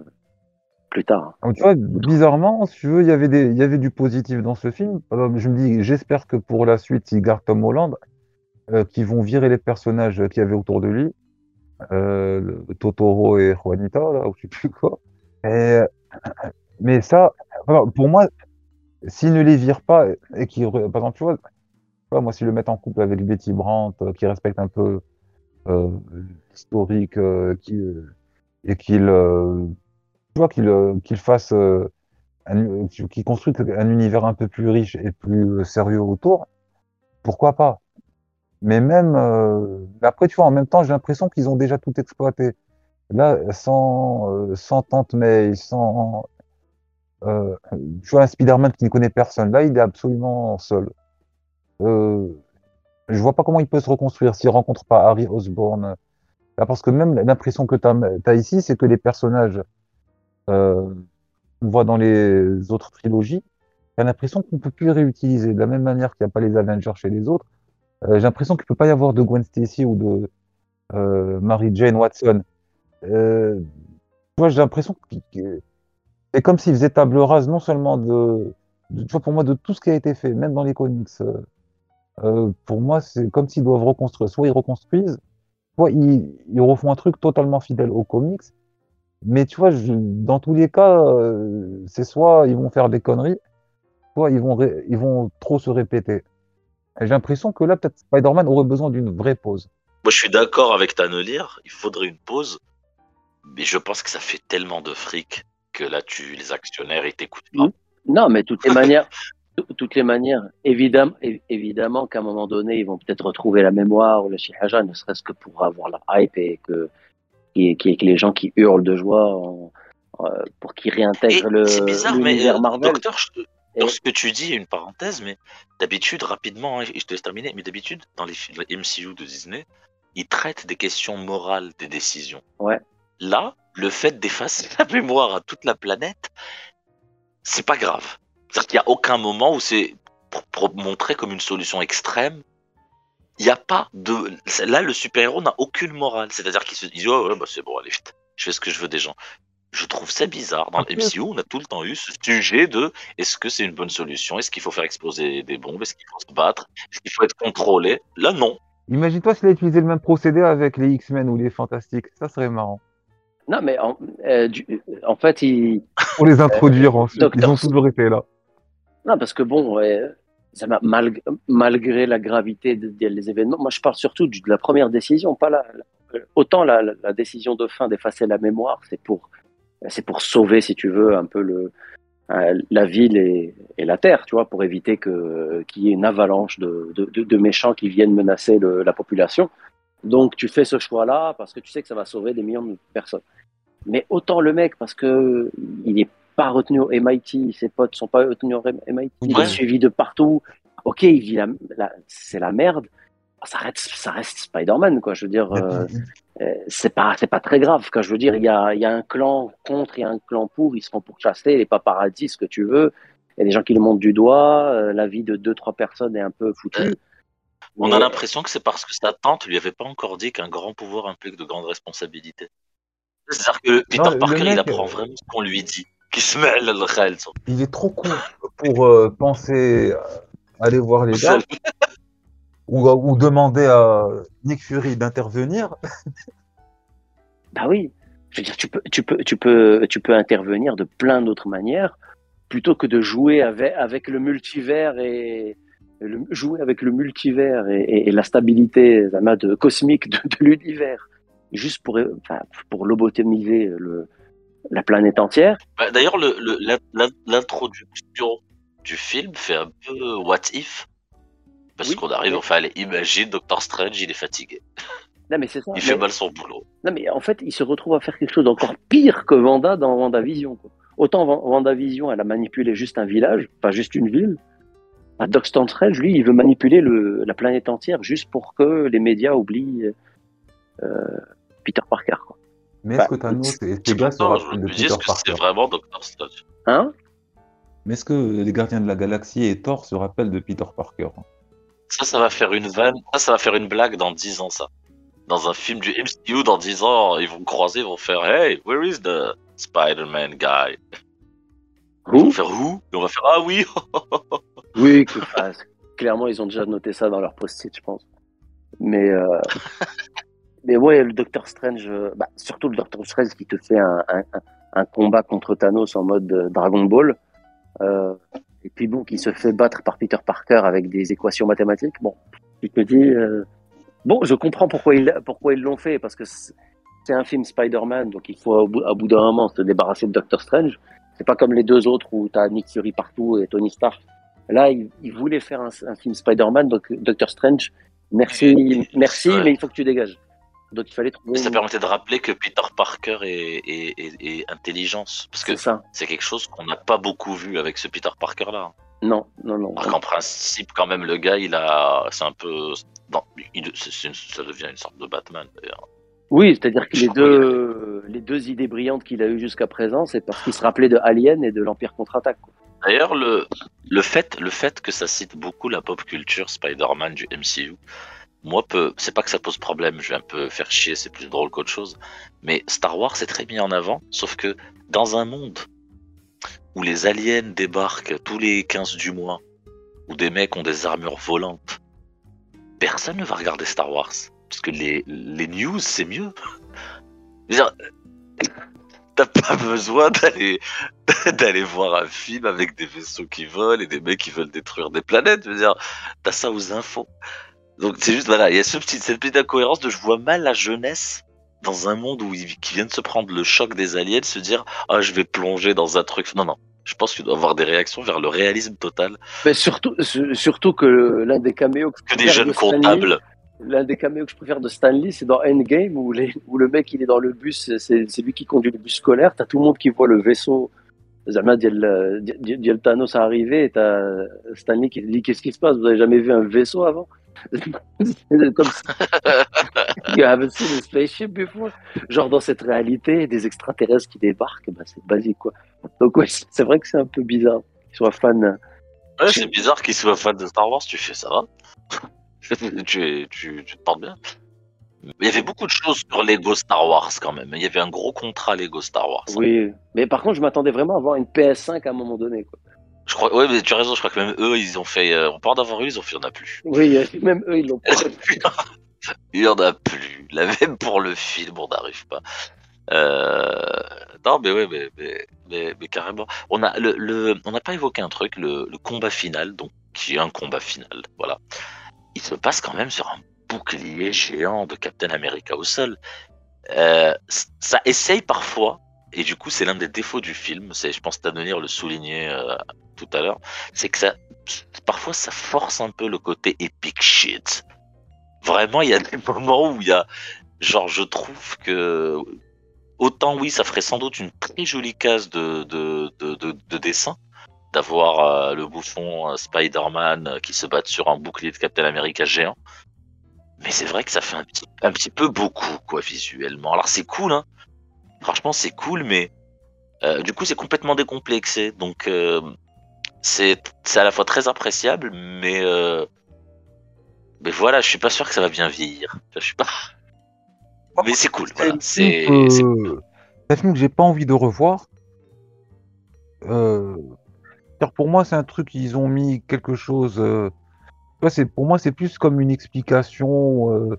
plus tard. tu vois, bizarrement, tu veux, il y avait du positif dans ce film. Alors, je me dis, j'espère que pour la suite, ils gardent Tom Holland, euh, qu'ils vont virer les personnages qu'il y avait autour de lui, euh, Totoro et Juanita, ou je sais plus quoi. Euh, mais ça, pour moi, s'ils ne les virent pas et qu'ils, par exemple, tu vois, moi, s'ils le mettent en couple avec Betty Brandt, euh, qui respecte un peu euh, l'historique, euh, et qu'il, tu qu'il fasse, qu'il construise un univers un peu plus riche et plus sérieux autour, pourquoi pas? Mais même, après, tu vois, en même temps, j'ai l'impression qu'ils ont déjà tout exploité. Là, sans, euh, sans Tante May, sans, euh, tu vois, un Spider-Man qui ne connaît personne. Là, il est absolument seul. Euh, je vois pas comment il peut se reconstruire s'il rencontre pas Harry Osborn. Là, parce que même l'impression que tu as, ici, c'est que les personnages euh, qu'on voit dans les autres trilogies, t'as l'impression qu'on peut plus les réutiliser. De la même manière qu'il n'y a pas les Avengers chez les autres, euh, j'ai l'impression qu'il peut pas y avoir de Gwen Stacy ou de euh, Mary Jane Watson. Euh, j'ai l'impression que c'est comme s'ils faisaient table rase non seulement de, tu vois, pour moi, de tout ce qui a été fait, même dans les comics. euh, euh, pour moi, c'est comme s'ils doivent reconstruire. Soit ils reconstruisent, soit ils, refont un truc totalement fidèle aux comics. Mais tu vois, dans tous les cas, euh, c'est soit ils vont faire des conneries, soit ils vont, ils vont trop se répéter. J'ai l'impression que là, peut-être Spider-Man aurait besoin d'une vraie pause. Moi, je suis d'accord avec Tannelir, il faudrait une pause. Mais je pense que ça fait tellement de fric que là, tu les actionnaires, ils t'écoutent pas. Non, mais toutes les manières, toutes les manières, évidemment, évidemment qu'à un moment donné, ils vont peut-être retrouver la mémoire ou le shihaja, ne serait-ce que pour avoir la hype et que, et, que les gens qui hurlent de joie en- pour qu'ils Et réintègrent le c'est bizarre, mais euh, Marvel. docteur, je Et- sur ce que tu dis, une parenthèse, mais d'habitude, rapidement, hein, et je te laisse terminer, mais d'habitude, dans les films MCU de Disney, ils traitent des questions morales des décisions. Ouais. Là, le fait d'effacer la mémoire à toute la planète, c'est pas grave. C'est-à-dire qu'il n'y a aucun moment où c'est montrer comme une solution extrême. Il n'y a pas de. Là, le super-héros n'a aucune morale. C'est-à-dire qu'il se dit Oh, ouais, bah, c'est bon, allez vite. Je fais ce que je veux des gens. Je trouve ça bizarre. Dans le Après- MCU, on a tout le temps eu ce sujet de est-ce que c'est une bonne solution? Est-ce qu'il faut faire exploser des bombes? Est-ce qu'il faut se battre? Est-ce qu'il faut être contrôlé? Là, non. Imagine-toi s'il a utilisé le même procédé avec les X-Men ou les Fantastiques. Ça serait marrant. Non, mais en, euh, du- en fait, il, Pour les introduire ensuite. Ils ont toujours été là. Non, parce que bon, ça m'a- malg- malgré la gravité de- des événements, moi je parle surtout de la première décision, pas la, la- autant la, la- la décision de fin d'effacer la mémoire, c'est pour, c'est pour sauver, si tu veux, un peu le, euh, la ville et, et la terre, tu vois, pour éviter que qu'il y ait une avalanche de, de, de- de méchants qui viennent menacer le- la population. Donc tu fais ce choix-là parce que tu sais que ça va sauver des millions de personnes. Mais autant le mec, parce que il est pas retenu au MIT, ses potes sont pas retenus au MIT, il est suivi de partout. Ok, il vit la, la- c'est la merde. Ça reste, ça reste Spider-Man, quoi. Je veux dire, euh, euh, c'est pas, c'est pas très grave. Quand je veux dire, il y a, il y a un clan contre, il y a un clan pour, ils se font pourchasser, les paparazzis, ce que tu veux. Il y a des gens qui le montrent du doigt. euh, la vie de deux, trois personnes est un peu foutue. On a l'impression que c'est parce que sa tante lui avait pas encore dit qu'un grand pouvoir implique de grandes responsabilités. C'est-à-dire que Peter Parker, il apprend euh, vraiment ce qu'on lui dit. Qui se mêle le réel. Il est trop con pour euh, penser euh, aller voir les gars ou, ou demander à Nick Fury d'intervenir. Bah oui. Je veux dire, tu peux, tu peux, tu peux, tu peux intervenir de plein d'autres manières plutôt que de jouer avec, avec le multivers et le- jouer avec le multivers et, et- et la stabilité de, cosmique de, de l'univers, juste pour, enfin, pour lobotomiser le, la planète entière. Bah, D'ailleurs, le- le- l'in- l'in- l'introduction du film fait un peu what if. Parce Oui, qu'on arrive, enfin, allez, imagine Doctor Strange, il est fatigué. Non mais c'est ça. Il mais- fait mal son boulot. Non, mais en fait, il se retrouve à faire quelque chose d'encore pire que Vanda dans WandaVision. Quoi. Autant Van- WandaVision, elle a manipulé juste un village, pas juste une ville. À Strange, lui, il veut manipuler le, la planète entière juste pour que les médias oublient euh, Peter Parker. Quoi. Mais Bah, est-ce que Thanos et C'est ces gars se rappellent me de Peter que c'est Parker vraiment Doctor Strange. Hein? Mais est-ce que les gardiens de la galaxie et Thor se rappellent de Peter Parker? Ça, ça va faire une vanne. Ça, ça va faire une blague dans 10 ans, ça. Dans un film du MCU, dans 10 ans, ils vont croiser, ils vont faire Hey, where is the Spider-Man guy? Ils vont Who faire Who? Et on va faire Ah oui Oui, que- enfin, clairement, ils ont déjà noté ça dans leur post-it, je pense. Mais, euh, mais ouais, le Doctor Strange, euh, bah, surtout le Doctor Strange qui te fait un, un, un- un combat contre Thanos en mode euh, Dragon Ball. Euh, et puis bon, qui se fait battre par Peter Parker avec des équations mathématiques. Bon, tu te dis, euh, bon, je comprends pourquoi ils, pourquoi ils l'ont fait, parce que c'est un film Spider-Man, donc il faut au bout, à bout d'un moment se débarrasser de Doctor Strange. C'est pas comme les deux autres où tu as Nick Fury partout et Tony Stark. Là, il, il voulait faire un, un film Spider-Man, donc Doctor Strange, merci, merci, Ouais. mais il faut que tu dégages. Donc il fallait trouver. Ça une- permettait de rappeler que Peter Parker est, est, est- est intelligence. Parce que C'est quelque chose qu'on n'a pas beaucoup vu avec ce Peter Parker là. Non, non, non. Alors qu'en principe, quand même, le gars, il a. C'est un peu. Non, il- une- ça devient une sorte de Batman d'ailleurs. Oui, c'est-à-dire que Je les deux, les deux idées brillantes qu'il a eues jusqu'à présent, c'est parce qu'il se rappelait de Alien et de l'Empire contre-attaque. D'ailleurs, le, le, fait, le fait que ça cite beaucoup la pop culture Spider-Man du MCU, moi, c'est pas que ça pose problème, je vais un peu faire chier, c'est plus drôle qu'autre chose. Mais Star Wars est très mis en avant, sauf que dans un monde où les aliens débarquent tous les 15 du mois, où des mecs ont des armures volantes, personne ne va regarder Star Wars. Parce que les, les news, c'est mieux. T'as pas besoin d'aller d'aller voir un film avec des vaisseaux qui volent et des mecs qui veulent détruire des planètes. Je veux dire, t'as ça aux infos. Donc c'est juste voilà, il y a ce petit, cette petite incohérence de je vois mal la jeunesse dans un monde où il, qui vient de se prendre le choc des aliens, se dire ah je vais plonger dans un truc. Non non, je pense qu'il doit avoir des réactions vers le réalisme total. Mais surtout, su- surtout que l'un des caméos que, Que des jeunes de Stanley- comptables. L'un des caméos que je préfère de Stanley, c'est dans Endgame où, le mec il est dans le bus, c'est lui qui conduit le bus scolaire. T'as tout le monde qui voit le vaisseau. Dit le Thanos arriver et t'as Stanley qui dit qu'est-ce qui se passe? Vous avez jamais vu un vaisseau avant? Comme. You haven't seen a spaceship before? Genre dans cette réalité, des extraterrestres qui débarquent, bah, c'est basique quoi. Donc ouais, c'est vrai que c'est un peu bizarre qu'ils soient fans. Ouais, c'est bizarre qu'il soit fan de Star Wars, tu fais ça va. Tu, es- tu, tu te portes bien. Il y avait beaucoup de choses sur Lego Star Wars quand même. Il y avait un gros contrat Lego Star Wars. Oui, mais par contre, je m'attendais vraiment à avoir une PS5 à un moment donné. Quoi. Je crois, ouais, mais tu as raison, je crois que même eux, ils ont fait. euh, on parle d'avoir eu, ils ont fait, il n'y en a plus. Oui, même eux, ils l'ont pas. il n'y en a plus. Là, même pour le film, on n'arrive pas. Euh, Non, mais ouais, mais, mais, mais, mais carrément. On a le, le- on n'a pas évoqué un truc, le, le combat final, donc qui est un combat final, voilà. Il se passe quand même sur un bouclier géant de Captain America au sol. Euh, ça essaye parfois, et du coup, c'est l'un des défauts du film. C'est, je pense, Tanonir le soulignait euh, tout à l'heure, c'est que ça, parfois, ça force un peu le côté epic shit. Vraiment, il y a des moments où il y a, genre, je trouve que autant oui, ça ferait sans doute une très jolie case de, de, de dessin d'avoir euh, le bouffon euh, Spider-Man euh, qui se bat sur un bouclier de Captain America géant. Mais c'est vrai que ça fait un petit, un petit peu beaucoup, quoi, visuellement. Alors c'est cool, hein. Franchement, c'est cool, mais euh, du coup, c'est complètement décomplexé. Donc, euh, c'est c'est à la fois très appréciable, mais euh, mais voilà, je suis pas sûr que ça va bien vieillir. Je suis pas. Mais c'est cool. Voilà. C'est Euh, c'est- C'est un film que j'ai pas envie de revoir. Pour moi, c'est un truc, ils ont mis quelque chose. euh, pour moi, c'est plus comme une explication, euh,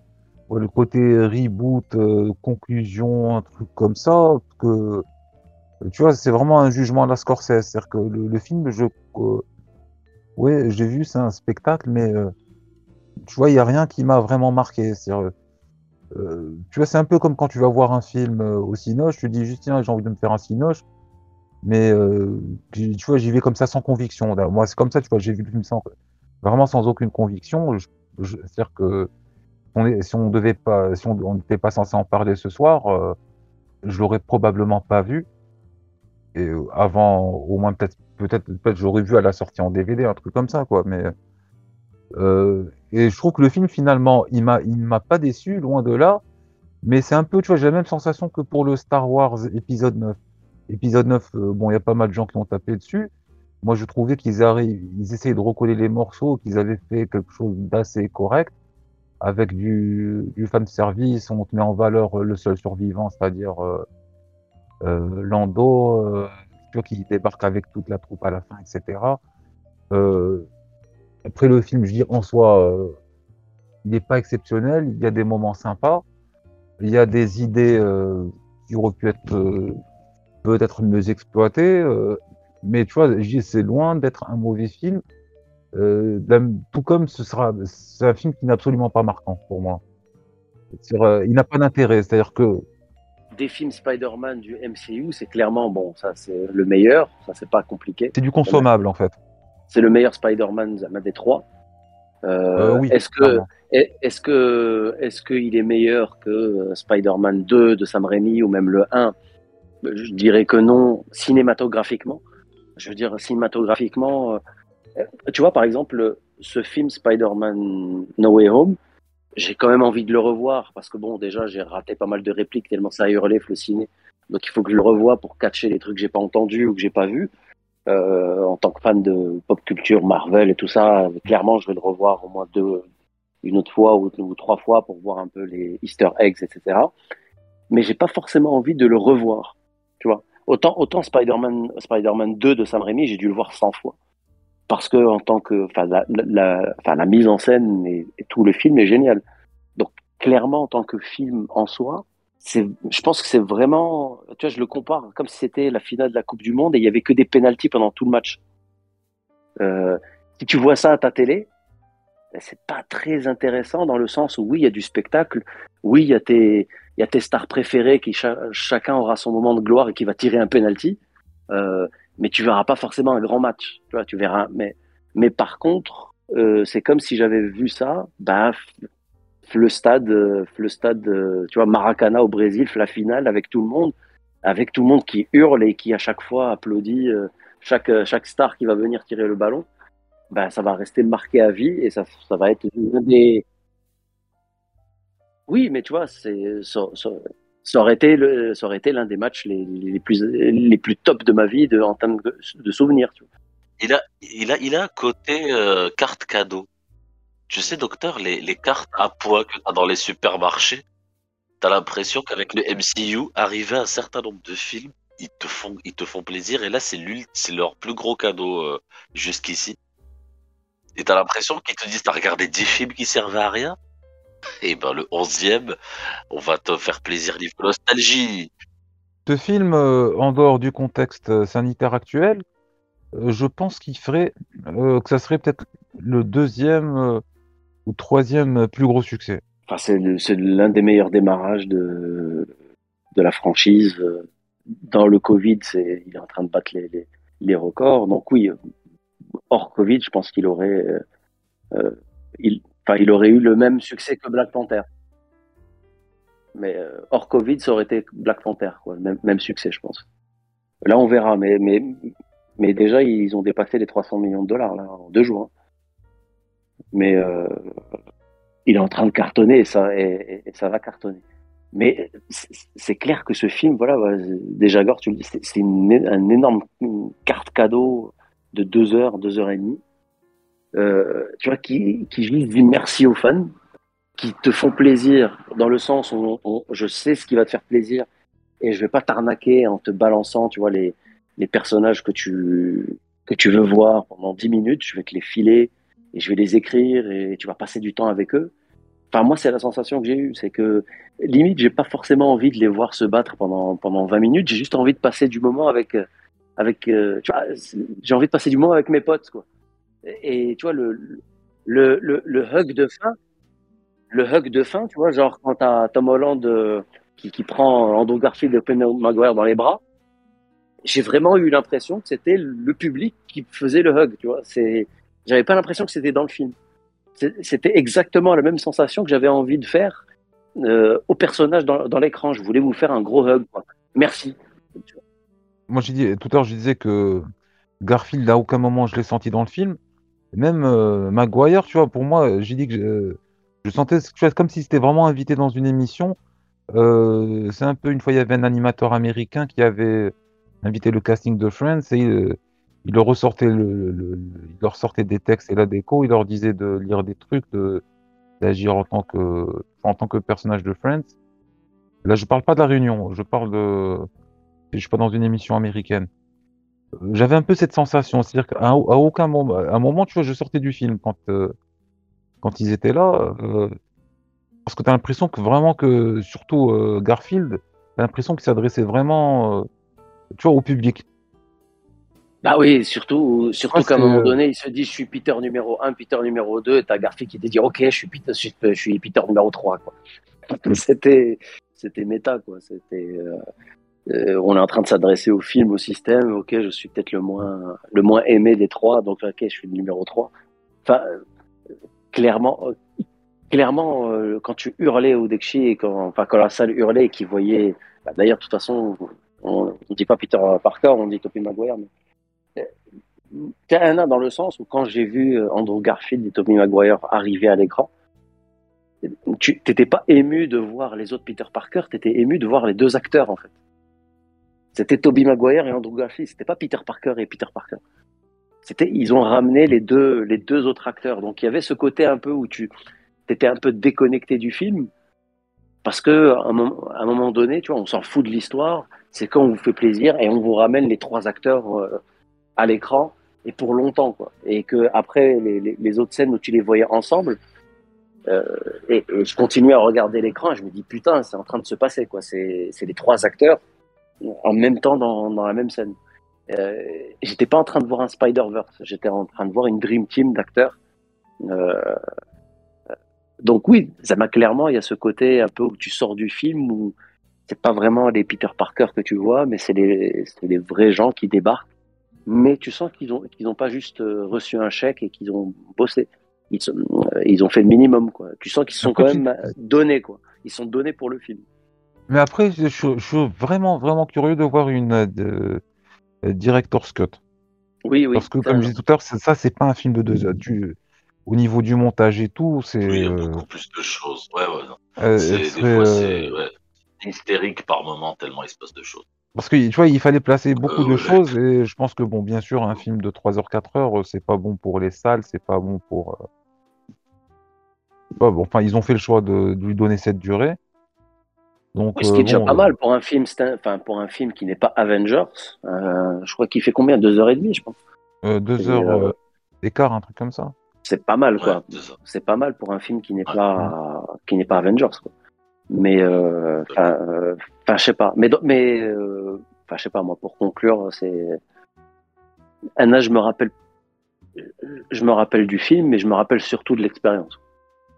le côté reboot, euh, conclusion, un truc comme ça. Tu vois, c'est vraiment un jugement à la Scorsese. C'est-à-dire que le, film, je, ouais, j'ai vu, c'est un spectacle, mais tu vois, il n'y a rien qui m'a vraiment marqué. Tu vois, c'est un peu comme quand tu vas voir un film au Cinoche, tu dis juste tiens, j'ai envie de me faire un Cinoche, mais euh, tu vois, j'y vais comme ça sans conviction. Moi, c'est comme ça, tu vois, j'ai vu le film sans, vraiment sans aucune conviction. C'est-à-dire que si on devait pas, si on on n'était pas censé en parler ce soir, euh, je l'aurais probablement pas vu. Et euh, avant, au moins peut-être, peut-être, peut-être j'aurais vu à la sortie en DVD, un truc comme ça, quoi. Mais euh, et je trouve que le film finalement, il m'a, il m'a pas déçu, loin de là. Mais c'est un peu, tu vois, j'ai la même sensation que pour le Star Wars épisode 9. Épisode 9, euh, bon, il y a pas mal de gens qui ont tapé dessus. Moi, je trouvais qu'ils arrivent, ils essayaient de recoller les morceaux, qu'ils avaient fait quelque chose d'assez correct, avec du, du fan service. On te met en valeur euh, le seul survivant, c'est-à-dire euh, Lando, qui débarque avec toute la troupe à la fin, etc. Après le film, je dis en soi, il n'est pas exceptionnel. Il y a des moments sympas. Il y a des idées qui auraient pu être peut-être mieux exploitées. euh, mais tu vois, c'est loin d'être un mauvais film. Euh, tout comme ce sera, c'est un film qui n'est absolument pas marquant pour moi. Euh, il n'a pas d'intérêt. C'est-à-dire que Des films Spider-Man du MCU, c'est clairement, bon, ça c'est le meilleur, ça c'est pas compliqué. c'est du consommable en fait. C'est le meilleur Spider-Man des trois. Euh, oui, est-ce que est-ce que est-ce qu'il est meilleur que Spider-Man 2 de Sam Raimi ou même le 1 Je dirais que non cinématographiquement. Je veux dire cinématographiquement euh, tu vois par exemple ce film Spider-Man No Way Home, j'ai quand même envie de le revoir parce que bon déjà j'ai raté pas mal de répliques tellement ça a hurlé le ciné. Donc il faut que je le revoie pour catcher les trucs que j'ai pas entendus ou que j'ai pas vus. Euh, en tant que fan de pop culture, Marvel et tout ça, clairement, je vais le revoir au moins deux, une autre fois ou, ou trois fois pour voir un peu les Easter eggs, etc. Mais j'ai pas forcément envie de le revoir, tu vois. Autant, Spider-Man, Spider-Man 2 de Sam Raimi, j'ai dû le voir 100 fois. Parce que en tant que, la, la, la mise en scène et, tout le film est génial. Donc, clairement, en tant que film en soi, je pense que c'est vraiment, tu vois, je le compare comme si c'était la finale de la Coupe du Monde et il y avait que des pénalties pendant tout le match. Euh, si tu vois ça à ta télé, ben, c'est pas très intéressant dans le sens où oui, il y a du spectacle, oui, il y a tes, il y a tes stars préférées qui cha- chacun aura son moment de gloire et qui va tirer un penalty. Euh, mais tu verras pas forcément un grand match. Tu verras. Mais, mais par contre, euh, c'est comme si j'avais vu ça. Bah, le stade, euh, le stade, tu vois, Maracana au Brésil, la finale avec tout le monde, avec tout le monde qui hurle et qui à chaque fois applaudit chaque chaque star qui va venir tirer le ballon. Bah, ça va rester marqué à vie et ça, ça va être l'un des. Oui, mais tu vois, c'est ça, aurait été l'un des matchs les, plus les plus top de ma vie de, en termes de, souvenirs. Tu vois. Il a, il a, il a un côté euh, carte cadeau. Tu sais, docteur, les, cartes à poids que tu as dans les supermarchés, tu as l'impression qu'avec le MCU, arrivé à un certain nombre de films, ils te font, ils te font plaisir. Et là, c'est c'est leur plus gros cadeau euh, jusqu'ici. Et tu as l'impression qu'ils te disent, t'as regardé 10 films qui servaient à rien? Et ben, le 11e, on va te faire plaisir niveau nostalgie. Ce film, euh, en dehors du contexte euh, sanitaire actuel, euh, je pense qu'il ferait euh, que ça serait peut-être le deuxième euh, ou troisième plus gros succès. Enfin, c'est l'un des meilleurs démarrages de de la franchise. Dans le Covid, c'est il est en train de battre les les, les records. Donc oui, hors Covid, je pense qu'il aurait euh, il enfin il aurait eu le même succès que Black Panther. Mais euh, hors Covid, ça aurait été Black Panther, quoi. Même, succès, je pense. Là, on verra. Mais, déjà, ils ont dépassé les 300 millions de dollars en deux jours. hein. Mais euh, il est en train de cartonner et ça, ça va cartonner. Mais c'est clair que ce film, voilà, déjà Gore, tu le dis, c'est un énorme carte cadeau de deux heures, deux heures et demie, tu vois, qui, qui juste dit merci aux fans, qui te font plaisir dans le sens où je sais ce qui va te faire plaisir et je vais pas t'arnaquer en te balançant, tu vois, les, personnages que tu, que tu veux voir pendant 10 minutes, je vais te les filer et je vais les écrire et tu vas passer du temps avec eux. Enfin, moi, c'est la sensation que j'ai eue, c'est que limite, j'ai pas forcément envie de les voir se battre pendant, pendant 20 minutes, j'ai juste envie de passer du moment avec, euh, avec, euh, tu vois, j'ai envie de passer du moment avec mes potes, quoi. Et, tu vois, le, le, le, hug de fin, le hug de fin, tu vois, genre quand t'as Tom Holland euh, qui, qui prend Andrew Garfield et Penny Maguire dans les bras, j'ai vraiment eu l'impression que c'était le public qui faisait le hug, tu vois. C'est, j'avais pas l'impression que c'était dans le film. C'était exactement la même sensation que j'avais envie de faire euh, au personnage dans, l'écran. Je voulais vous faire un gros hug. Merci. Moi, tout à l'heure, je disais que Garfield, à aucun moment je l'ai senti dans le film. Même euh, Maguire, tu vois, pour moi, j'ai dit que je, je sentais tu comme si c'était vraiment invité dans une émission. Euh, c'est un peu une fois, il y avait un animateur américain qui avait invité le casting de Friends et euh, il leur il leur sortait des textes et la déco, il leur disait de lire des trucs, d'agir en tant que en tant que personnage de Friends. Là, je parle pas de la réunion, je parle de je suis pas dans une émission américaine. J'avais un peu cette sensation, c'est-à-dire qu'à à aucun moment, à un moment, tu vois, je sortais du film quand euh, quand ils étaient là, euh, parce que tu as l'impression que vraiment que, surtout euh, Garfield, t'as l'impression qu'il s'adressait vraiment, tu vois, au public. Bah oui, surtout, surtout qu'à un moment donné, il se dit je suis Peter numéro 1, Peter numéro 2, et t'as Garfield qui te dit ok, je suis Peter, je suis, Peter numéro 3. Quoi. C'était, c'était méta, quoi. C'était, euh, on est en train de s'adresser au film, au système. Ok, je suis peut-être le moins, le moins aimé des trois, donc ok, je suis le numéro 3. Enfin, euh, clairement, euh, clairement, quand tu hurlais au Dekshi et quand, enfin, quand la salle hurlait et qu'ils voyaient, bah, d'ailleurs, de toute façon, on ne dit pas Peter Parker, on dit Tobey Maguire, mais T'as dans le sens où quand j'ai vu Andrew Garfield et Tobey Maguire arriver à l'écran, tu t'étais pas ému de voir les autres Peter Parker, t'étais ému de voir les deux acteurs en fait. C'était Tobey Maguire et Andrew Garfield, c'était pas Peter Parker et Peter Parker. C'était ils ont ramené les deux les deux autres acteurs. Donc il y avait ce côté un peu où tu t'étais un peu déconnecté du film. Parce que à un moment, donné, tu vois, on s'en fout de l'histoire, c'est quand on vous fait plaisir et on vous ramène les trois acteurs euh, à l'écran et pour longtemps quoi. Et que après les, les, autres scènes où tu les voyais ensemble euh, et, je continuais à regarder l'écran je me dis putain c'est en train de se passer quoi. C'est les trois acteurs en même temps dans, dans la même scène euh, j'étais pas en train de voir un Spider Verse j'étais en train de voir une dream team d'acteurs euh, donc oui, ça m'a clairement, il y a ce côté un peu où tu sors du film où c'est pas vraiment les Peter Parker que tu vois, mais c'est les, les vrais gens qui débarquent. Mais tu sens qu'ils ont, qu'ils n'ont pas juste euh, reçu un chèque et qu'ils ont bossé. Ils, sont- euh, ils ont fait le minimum, quoi. Tu sens qu'ils sont quand même donnés, quoi. Ils sont donnés pour le film. Mais après, je, je- je suis vraiment, vraiment curieux de voir une euh, de, euh, director's cut. Oui, oui. Parce que, comme je disais tout à l'heure, ça, c'est pas un film de deux heures. Tu, au niveau du montage et tout, c'est. Oui, il y a euh, beaucoup plus de choses. Ouais, ouais. non. euh, C'est- ce des fois, euh, c'est ouais, hystérique par moment, tellement il se passe de choses. Parce que, tu vois, il fallait placer beaucoup Euh, de ouais. choses et je pense que, bon, bien sûr, un film de 3h, 4h, c'est pas bon pour les salles, c'est pas bon pour. euh, bon, enfin, ils ont fait le choix de, de lui donner cette durée. Donc, Oui, ce qui euh, est déjà bon, pas euh, mal pour un film, enfin pour un film qui n'est pas Avengers. Euh, je crois qu'il fait combien? Deux heures et demie, je pense. euh, deux heures euh, euh, d'écart, un truc comme ça. C'est pas mal, Ouais, quoi. c'est ça. C'est pas mal pour un film qui n'est Ouais. pas qui n'est pas Avengers, quoi. Mais euh, enfin, euh, je sais pas. Mais mais euh, enfin, je sais pas moi. Pour conclure, c'est Anna, je me rappelle, je me rappelle du film, mais je me rappelle surtout de l'expérience.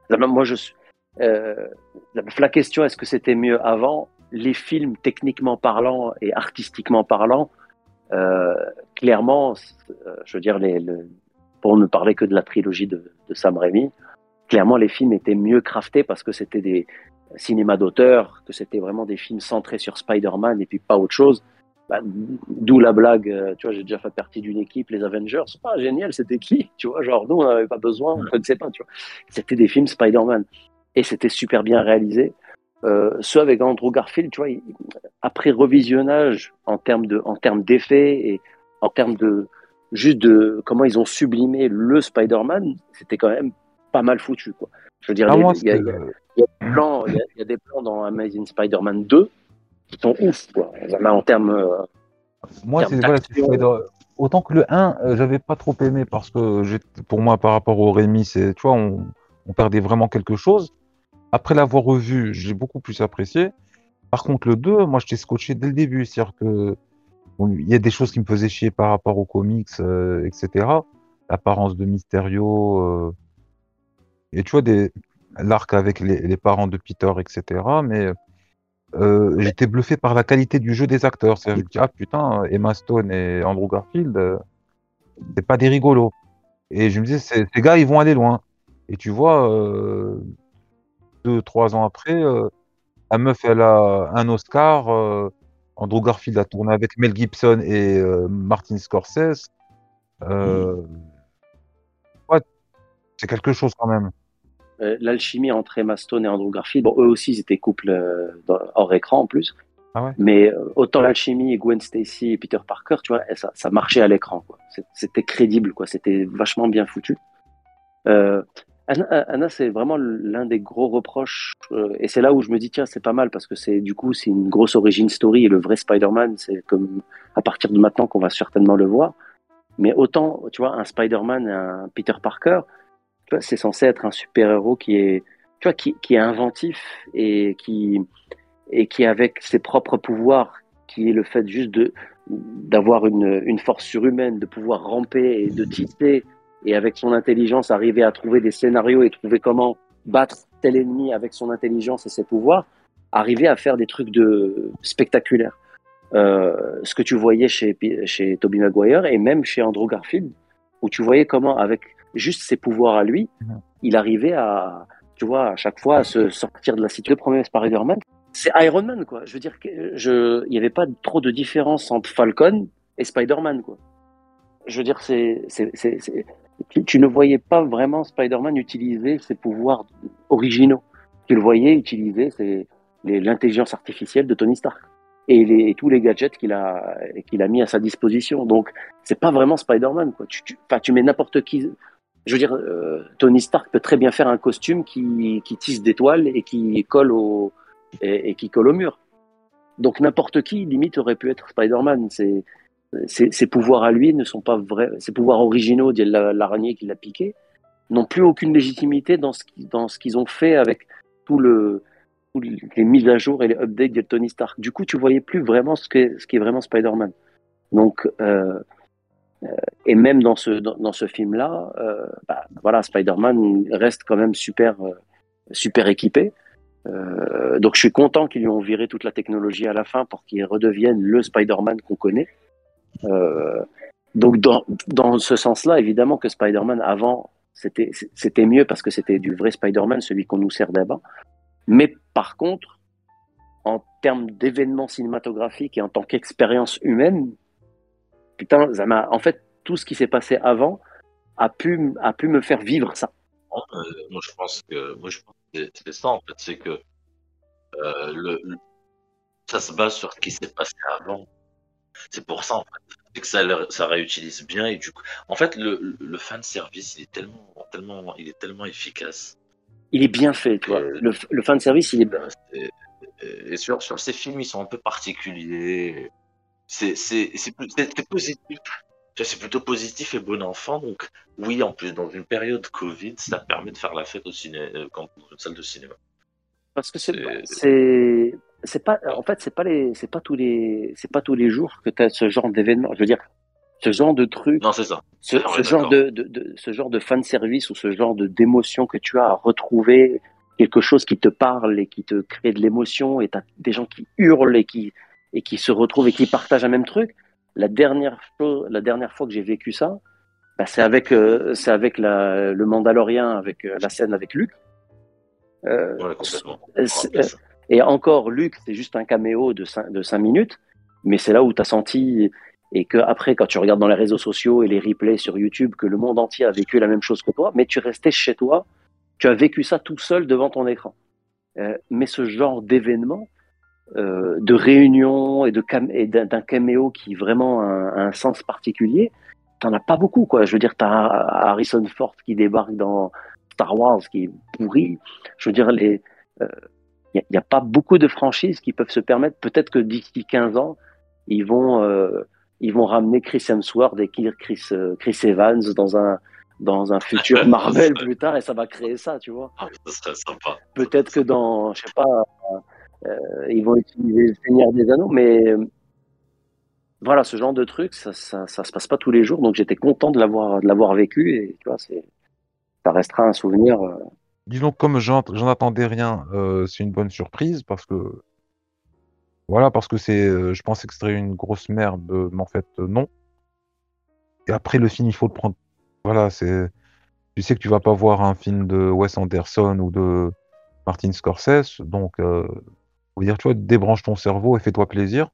Moi, je suis. Euh, la question, est-ce que c'était mieux avant? Les films, techniquement parlant et artistiquement parlant, euh, clairement, euh, je veux dire, les, pour ne parler que de la trilogie de, de Sam Raimi, clairement, les films étaient mieux craftés parce que c'était des cinémas d'auteur, que c'était vraiment des films centrés sur Spider-Man et puis pas autre chose. Bah, D'où la blague, tu vois, j'ai déjà fait partie d'une équipe, les Avengers. Ah, génial, c'était qui? Tu vois, genre, nous, on n'avait pas besoin, on ne connaissait pas, tu vois. C'était des films Spider-Man. Et c'était super bien réalisé. Euh, ceux avec Andrew Garfield, tu vois, il- après revisionnage en termes de, en termes d'effets et en termes de, juste de comment ils ont sublimé le Spider-Man, c'était quand même pas mal foutu, quoi. Je veux dire, Ah, il y, a- des plans, il y a- des plans dans Amazing Spider-Man 2 qui sont ouf, quoi. En termes, euh, Moi, termes c'est voilà, Autant que le 1, euh, j'avais pas trop aimé parce que pour moi, par rapport au Rémi, c'est, tu vois, on, on perdait vraiment quelque chose. Après l'avoir revu, j'ai beaucoup plus apprécié. Par contre, le 2, moi, j'étais scotché dès le début. C'est-à-dire que bon, il y a des choses qui me faisaient chier par rapport aux comics, euh, etc. L'apparence de Mysterio, euh, et tu vois, des... l'arc avec les, les parents de Peter, etc. Mais euh, j'étais bluffé par la qualité du jeu des acteurs. C'est-à-dire, je me dis, ah putain, Emma Stone et Andrew Garfield, c'est pas des rigolos. Et je me disais, ces, ces gars, ils vont aller loin. Et tu vois, deux, trois ans après, euh, la meuf, elle a un Oscar. euh, Andrew Garfield a tourné avec Mel Gibson et euh, Martin Scorsese. Euh, ouais, c'est quelque chose quand même. euh, l'alchimie entre Emma Stone et Andrew Garfield. Bon, eux aussi, ils étaient couple euh, dans- hors écran en plus. Ah ouais Mais autant l'alchimie et Gwen Stacy et Peter Parker, tu vois, ça, ça marchait à l'écran. C'était crédible, quoi. C'était vachement bien foutu. Euh, Anna, c'est vraiment l'un des gros reproches, euh, et c'est là où je me dis tiens, c'est pas mal parce que c'est du coup c'est une grosse origin story et le vrai Spider-Man, c'est comme à partir de maintenant qu'on va certainement le voir. Mais autant, tu vois, un Spider-Man un Peter Parker, c'est censé être un super-héros qui est, tu vois, qui, qui est inventif et qui, et qui avec ses propres pouvoirs, qui est le fait juste de d'avoir une, une force surhumaine, de pouvoir ramper et de tisser, et avec son intelligence arriver à trouver des scénarios et trouver comment battre tel ennemi avec son intelligence et ses pouvoirs, arriver à faire des trucs de spectaculaires. Euh, ce que tu voyais chez, chez Tobey Maguire et même chez Andrew Garfield, où tu voyais comment, avec juste ses pouvoirs à lui, Mhm. il arrivait à, tu vois, à chaque fois à se sortir de la situation. Le premier Spider-Man, c'est Iron Man, quoi. Je veux dire il n'y avait pas trop de différence entre Falcon et Spider-Man, quoi. Je veux dire, c'est, c'est, tu, tu ne voyais pas vraiment Spider-Man utiliser ses pouvoirs originaux. Tu le voyais utiliser l'intelligence artificielle de Tony Stark et, tous les gadgets qu'il a, qu'il a mis à sa disposition. Donc, c'est pas vraiment Spider-Man, quoi. Tu, tu, tu mets n'importe qui. Je veux dire, euh, Tony Stark peut très bien faire un costume qui, qui tisse des toiles et qui colle au, et, et qui colle au mur. Donc n'importe qui, limite, aurait pu être Spider-Man. C'est, ses, pouvoirs à lui ne sont pas vrais. Ses pouvoirs originaux, l'araignée qui l'a piqué, n'ont plus aucune légitimité dans ce, qu'ils ont fait avec tout les mises à jour et les updates de Tony Stark. Du coup, tu voyais plus vraiment ce, qui est vraiment Spider-Man. Donc, euh, euh, et même dans ce, film-là, euh, bah, voilà, Spider-Man reste quand même super, super équipé. Donc je suis content qu'ils lui ont viré toute la technologie à la fin pour qu'il redevienne le Spider-Man qu'on connaît. Euh, donc dans, dans ce sens-là, évidemment que Spider-Man avant, c'était mieux parce que c'était du vrai Spider-Man, celui qu'on nous sert d'avant. Mais par contre, en termes d'événements cinématographiques et en tant qu'expérience humaine, putain, ça en fait, tout ce qui s'est passé avant a pu, a pu me faire vivre ça. Euh, moi, je pense que, c'est ça, en fait, c'est que euh, le- ça se base sur ce qui s'est passé avant. C'est pour ça, en fait, c'est que ça, le- ça réutilise bien et du coup, en fait, le, le fan service, il est tellement, tellement, il est tellement efficace. Il est bien fait, tu vois. Euh, Le, le fan service, il est. Euh, c'est- Et sur, sur ces films, ils sont un peu particuliers. C'est c'est- c'est plus- c'est- c'est positif. C'est plutôt positif et bon enfant. Donc, oui, en plus, dans une période Covid, ça permet de faire la fête au ciné, euh, dans une salle de cinéma. Parce que c'est, C'est- pas, en fait, c'est pas les, c'est pas tous les, c'est pas tous les jours que tu as ce genre d'événement. Je veux dire, ce genre de truc, Non, c'est ça. ce, genre de, de, de- ce genre de fan service ou ce genre de d'émotion que tu as à retrouver quelque chose qui te parle et qui te crée de l'émotion et t'as des gens qui hurlent et qui et qui se retrouvent et qui partagent un même truc. La dernière chose, la dernière fois que j'ai vécu ça, bah, c'est avec euh, c'est avec la, le Mandalorien avec euh, la scène avec Luc. Euh, Ouais, complètement. Et encore, Luc, c'est juste un caméo de 5, de cinq minutes, mais c'est là où tu as senti, et que après, quand tu regardes dans les réseaux sociaux et les replays sur YouTube, que le monde entier a vécu la même chose que toi, mais tu restais chez toi, tu as vécu ça tout seul devant ton écran. Euh, mais ce genre d'événement, euh, de réunion et d'un caméo qui vraiment a un, un sens particulier, t'en as pas beaucoup, quoi. Je veux dire, t'as Harrison Ford qui débarque dans Star Wars, qui est pourri. Je veux dire, les, il n'y a, pas beaucoup de franchises qui peuvent se permettre. Peut-être que d'ici 15 ans, ils vont, euh, ils vont ramener Chris Hemsworth et Chris, euh, Chris Evans dans un, dans un futur Marvel plus tard et ça va créer ça, tu vois. Ah, ça serait sympa. Peut-être que dans, je sais pas, euh, ils vont utiliser le Seigneur des Anneaux, mais euh, voilà, ce genre de truc, ça, ça, ça se passe pas tous les jours, donc j'étais content de l'avoir, de l'avoir vécu et tu vois, c'est, ça restera un souvenir. euh, Disons comme j'en attendais rien, euh, c'est une bonne surprise parce que voilà, parce que c'est, euh, je pensais que ce serait une grosse merde, euh, mais en fait euh, non. Et après le film, il faut le prendre. Voilà, c'est, tu sais que tu vas pas voir un film de Wes Anderson ou de Martin Scorsese, donc faut dire, tu vois, débranche ton cerveau et fais-toi plaisir.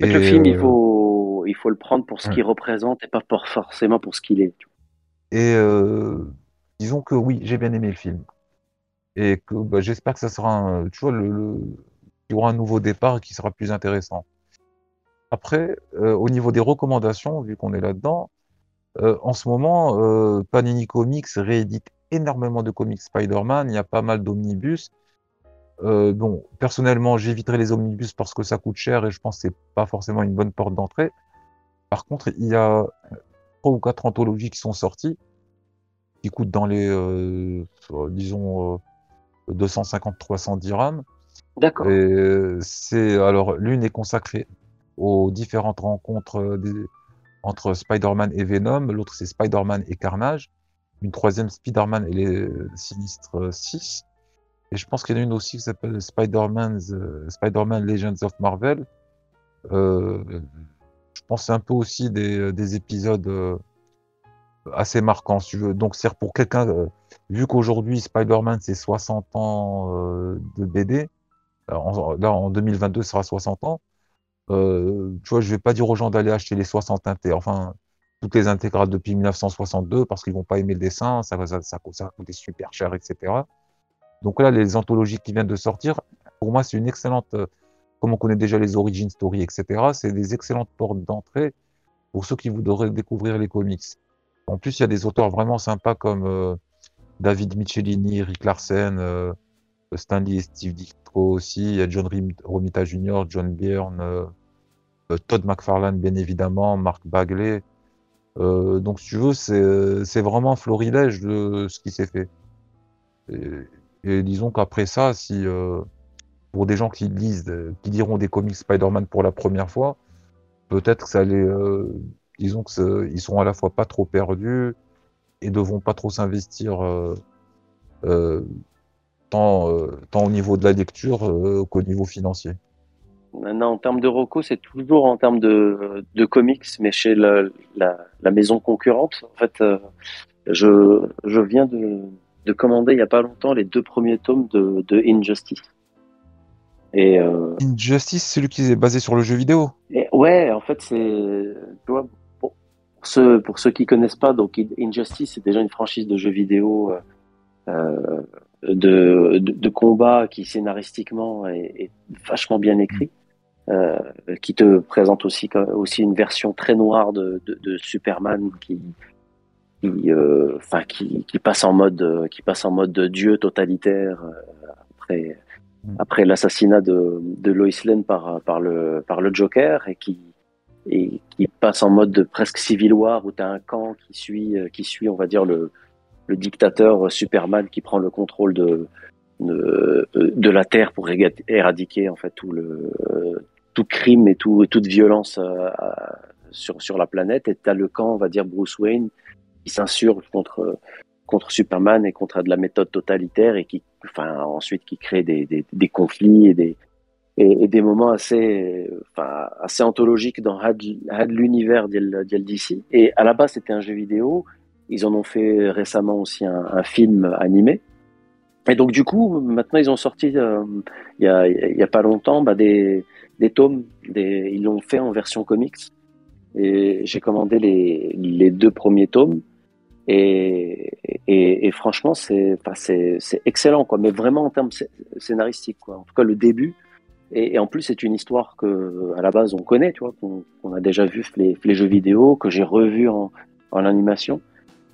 En fait, le Et, film, il faut, il faut le prendre pour ce ouais. qu'il représente et pas pour, forcément pour ce qu'il est. Et disons que oui, j'ai bien aimé le film. Et que bah, j'espère que ça sera, un, tu vois, y aura un nouveau départ qui sera plus intéressant. Après, euh, au niveau des recommandations, vu qu'on est là-dedans, euh, en ce moment, euh, Panini Comics réédite énormément de comics Spider-Man. Il y a pas mal d'omnibus. Bon, personnellement, j'éviterai les omnibus parce que ça coûte cher et je pense que c'est pas forcément une bonne porte d'entrée. Par contre, il y a trois ou quatre anthologies qui sont sorties qui coûtent dans les, euh, euh, disons, euh, 250-300 dirhams. D'accord. Et euh, c'est alors l'une est consacrée aux différentes rencontres euh, des- entre Spider-Man et Venom, l'autre c'est Spider-Man et Carnage, une troisième Spider-Man et les Sinistres 6. Et je pense qu'il y en a une aussi qui s'appelle Spider-Man's euh, Spider-Man Legends of Marvel. Euh, je pense que c'est un peu aussi des, des épisodes euh, assez marquants, si tu veux. Donc c'est pour quelqu'un, euh, vu qu'aujourd'hui Spider-Man c'est 60 ans euh, de BD, alors, en- là en 2022 ce sera 60 ans, euh, tu vois, je vais pas dire aux gens d'aller acheter les 60 inté- enfin toutes les intégrales depuis 1962 parce qu'ils vont pas aimer le dessin, ça va ça, ça, coûter super cher, etc. Donc là, les anthologies qui viennent de sortir, pour moi, c'est une excellente, euh, comme on connaît déjà les origin story, etc. C'est des excellentes portes d'entrée pour ceux qui voudraient découvrir les comics. En plus, il y a des auteurs vraiment sympas comme euh, David Michelini, Rick Larsen, euh, Stanley et Steve Ditko aussi. Il y a John Romita Jr., John Byrne, euh, Todd McFarlane, bien évidemment, Mark Bagley. Donc, si tu veux, c'est vraiment florilège de ce qui s'est fait. Et, disons qu'après ça, si pour des gens qui lisent, qui liront des comics Spider-Man pour la première fois, peut-être que ça les, disons que c'est- ils seront à la fois pas trop perdus et devront pas trop s'investir euh, euh, tant, euh, tant au niveau de la lecture qu'au niveau financier. Maintenant, en termes de Rocco, c'est toujours en termes de, de comics, mais chez la, la, la maison concurrente. En fait, je, je viens de, de commander il n'y a pas longtemps les deux premiers tomes de, de Injustice. Et, euh, Injustice, c'est celui qui est basé sur le jeu vidéo? et ouais, en fait, c'est. Tu vois, pour, ceux, pour ceux qui connaissent pas, donc Injustice, c'est déjà une franchise de jeux vidéo euh, euh, de, de, de combat qui scénaristiquement est, est vachement bien écrit. Euh, qui te présente aussi aussi une version très noire de, de, de Superman qui qui, euh, enfin qui, qui passe en mode qui passe en mode de dieu totalitaire après Mm. après l'assassinat de, de Lois Lane par par le par le Joker et qui et qui passe en mode de presque civil war où tu as un camp qui suit euh, qui suit on va dire le le dictateur Superman qui prend le contrôle de de, de la terre pour éradiquer en fait tout le tout crime et tout toute violence euh, sur sur la planète. Et t'as le camp on va dire Bruce Wayne qui s'insurge contre contre Superman et contre de la méthode totalitaire et qui enfin ensuite qui crée des des, des conflits et des et, des moments assez enfin assez anthologiques dans l'univers d'El d'El DC et à la base c'était un jeu vidéo ils en ont fait récemment aussi un, un film animé et donc du coup maintenant ils ont sorti euh, il y a il y a pas longtemps bah, des des tomes, des, ils l'ont fait en version comics. Et j'ai commandé les, les deux premiers tomes. Et, et, et franchement, c'est enfin, excellent, quoi. Mais vraiment en termes scé- scénaristiques, quoi. En tout cas, le début. Et, en plus, c'est une histoire que, à la base, on connaît, tu vois, qu'on a déjà vu les, jeux vidéo, que j'ai revu en, animation.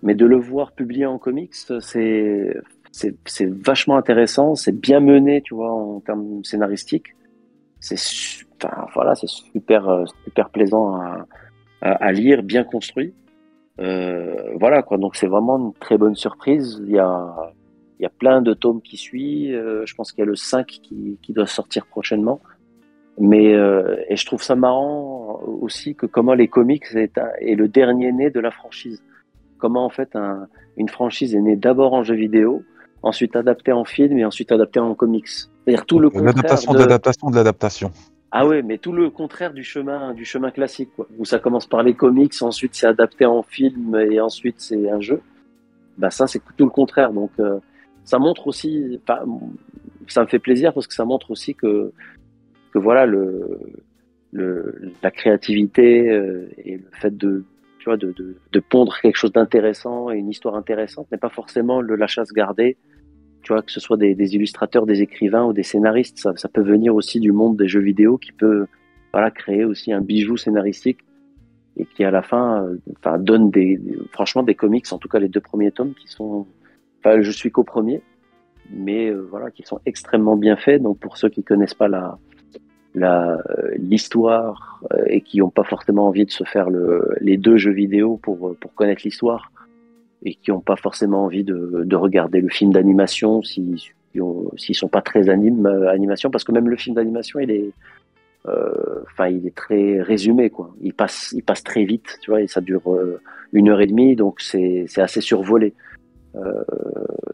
Mais de le voir publié en comics, c'est vachement intéressant. C'est bien mené, tu vois, en termes scénaristiques c'est enfin, voilà, c'est super euh, super plaisant à lire, bien construit. Euh, voilà quoi, donc c'est vraiment une très bonne surprise. Il y a il y a plein de tomes qui suivent. Euh, je pense qu'il y a le 5 qui, qui doit sortir prochainement. Mais euh, et je trouve ça marrant aussi que comment les comics est, un- est le dernier né de la franchise. Comment en fait un, une franchise est née d'abord en jeu vidéo, ensuite adaptée en film et ensuite adaptée en comics. C'est-à-dire tout le contraire L'adaptation de- l'adaptation de l'adaptation. ah ouais, mais tout le contraire du chemin, du chemin classique, quoi. Où ça commence par les comics, ensuite c'est adapté en film et ensuite c'est un jeu. Bah ça c'est tout le contraire. Donc euh, ça montre aussi, ça me fait plaisir parce que ça montre aussi que que voilà le, la créativité euh, et le fait de tu vois de, de, pondre quelque chose d'intéressant et une histoire intéressante n'est pas forcément le la chasse gardée. Tu vois, que ce soit des, illustrateurs, des écrivains ou des scénaristes, ça, peut venir aussi du monde des jeux vidéo qui peut voilà, créer aussi un bijou scénaristique et qui à la fin euh, enfin, donne des- franchement des comics, en tout cas les deux premiers tomes qui sont, enfin je suis qu'au premier, mais euh, voilà, qui sont extrêmement bien faits. Donc pour ceux qui connaissent pas la euh, l'histoire euh, et qui n'ont pas forcément envie de se faire le, les deux jeux vidéo pour euh, pour connaître l'histoire, et qui n'ont pas forcément envie de, de regarder le film d'animation s'ils s'ils sont pas très anime animation parce que même le film d'animation il est enfin il est très résumé quoi il passe il passe très vite tu vois et ça dure une heure et demie donc c'est assez survolé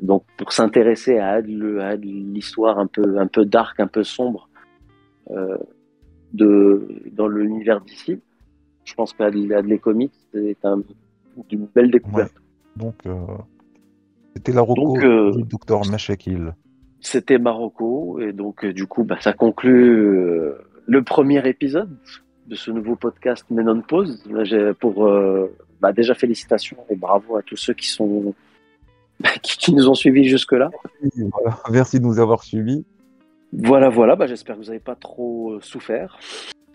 donc pour s'intéresser à l'histoire un peu un peu dark un peu sombre euh, de dans l'univers d'ici je pense qu'Adley Comics c'est un, une belle découverte Donc, euh, c'était la Rocco euh, du docteur Meshekil. C'était Marocco et donc euh, du coup bah, ça conclut euh, le premier épisode de ce nouveau podcast Men on Pause. Là, pour euh, bah, déjà félicitations et bravo à tous ceux qui sont qui, qui nous ont suivis jusque là. Voilà. Merci de nous avoir suivis. Voilà voilà, bah, j'espère que vous n'avez pas trop euh, souffert.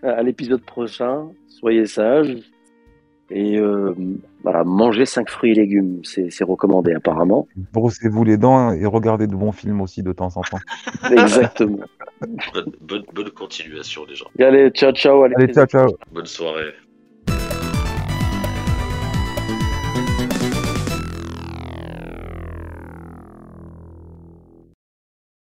À à l'épisode prochain, soyez sages et euh, voilà, mangez cinq fruits et légumes, c'est c'est recommandé apparemment. Brossez-vous les dents et regardez de bons films aussi de temps en temps. Exactement. Bonne, bonne, bonne continuation, les gens. Et allez, ciao ciao. à Allez, ciao, ciao. Bonne soirée.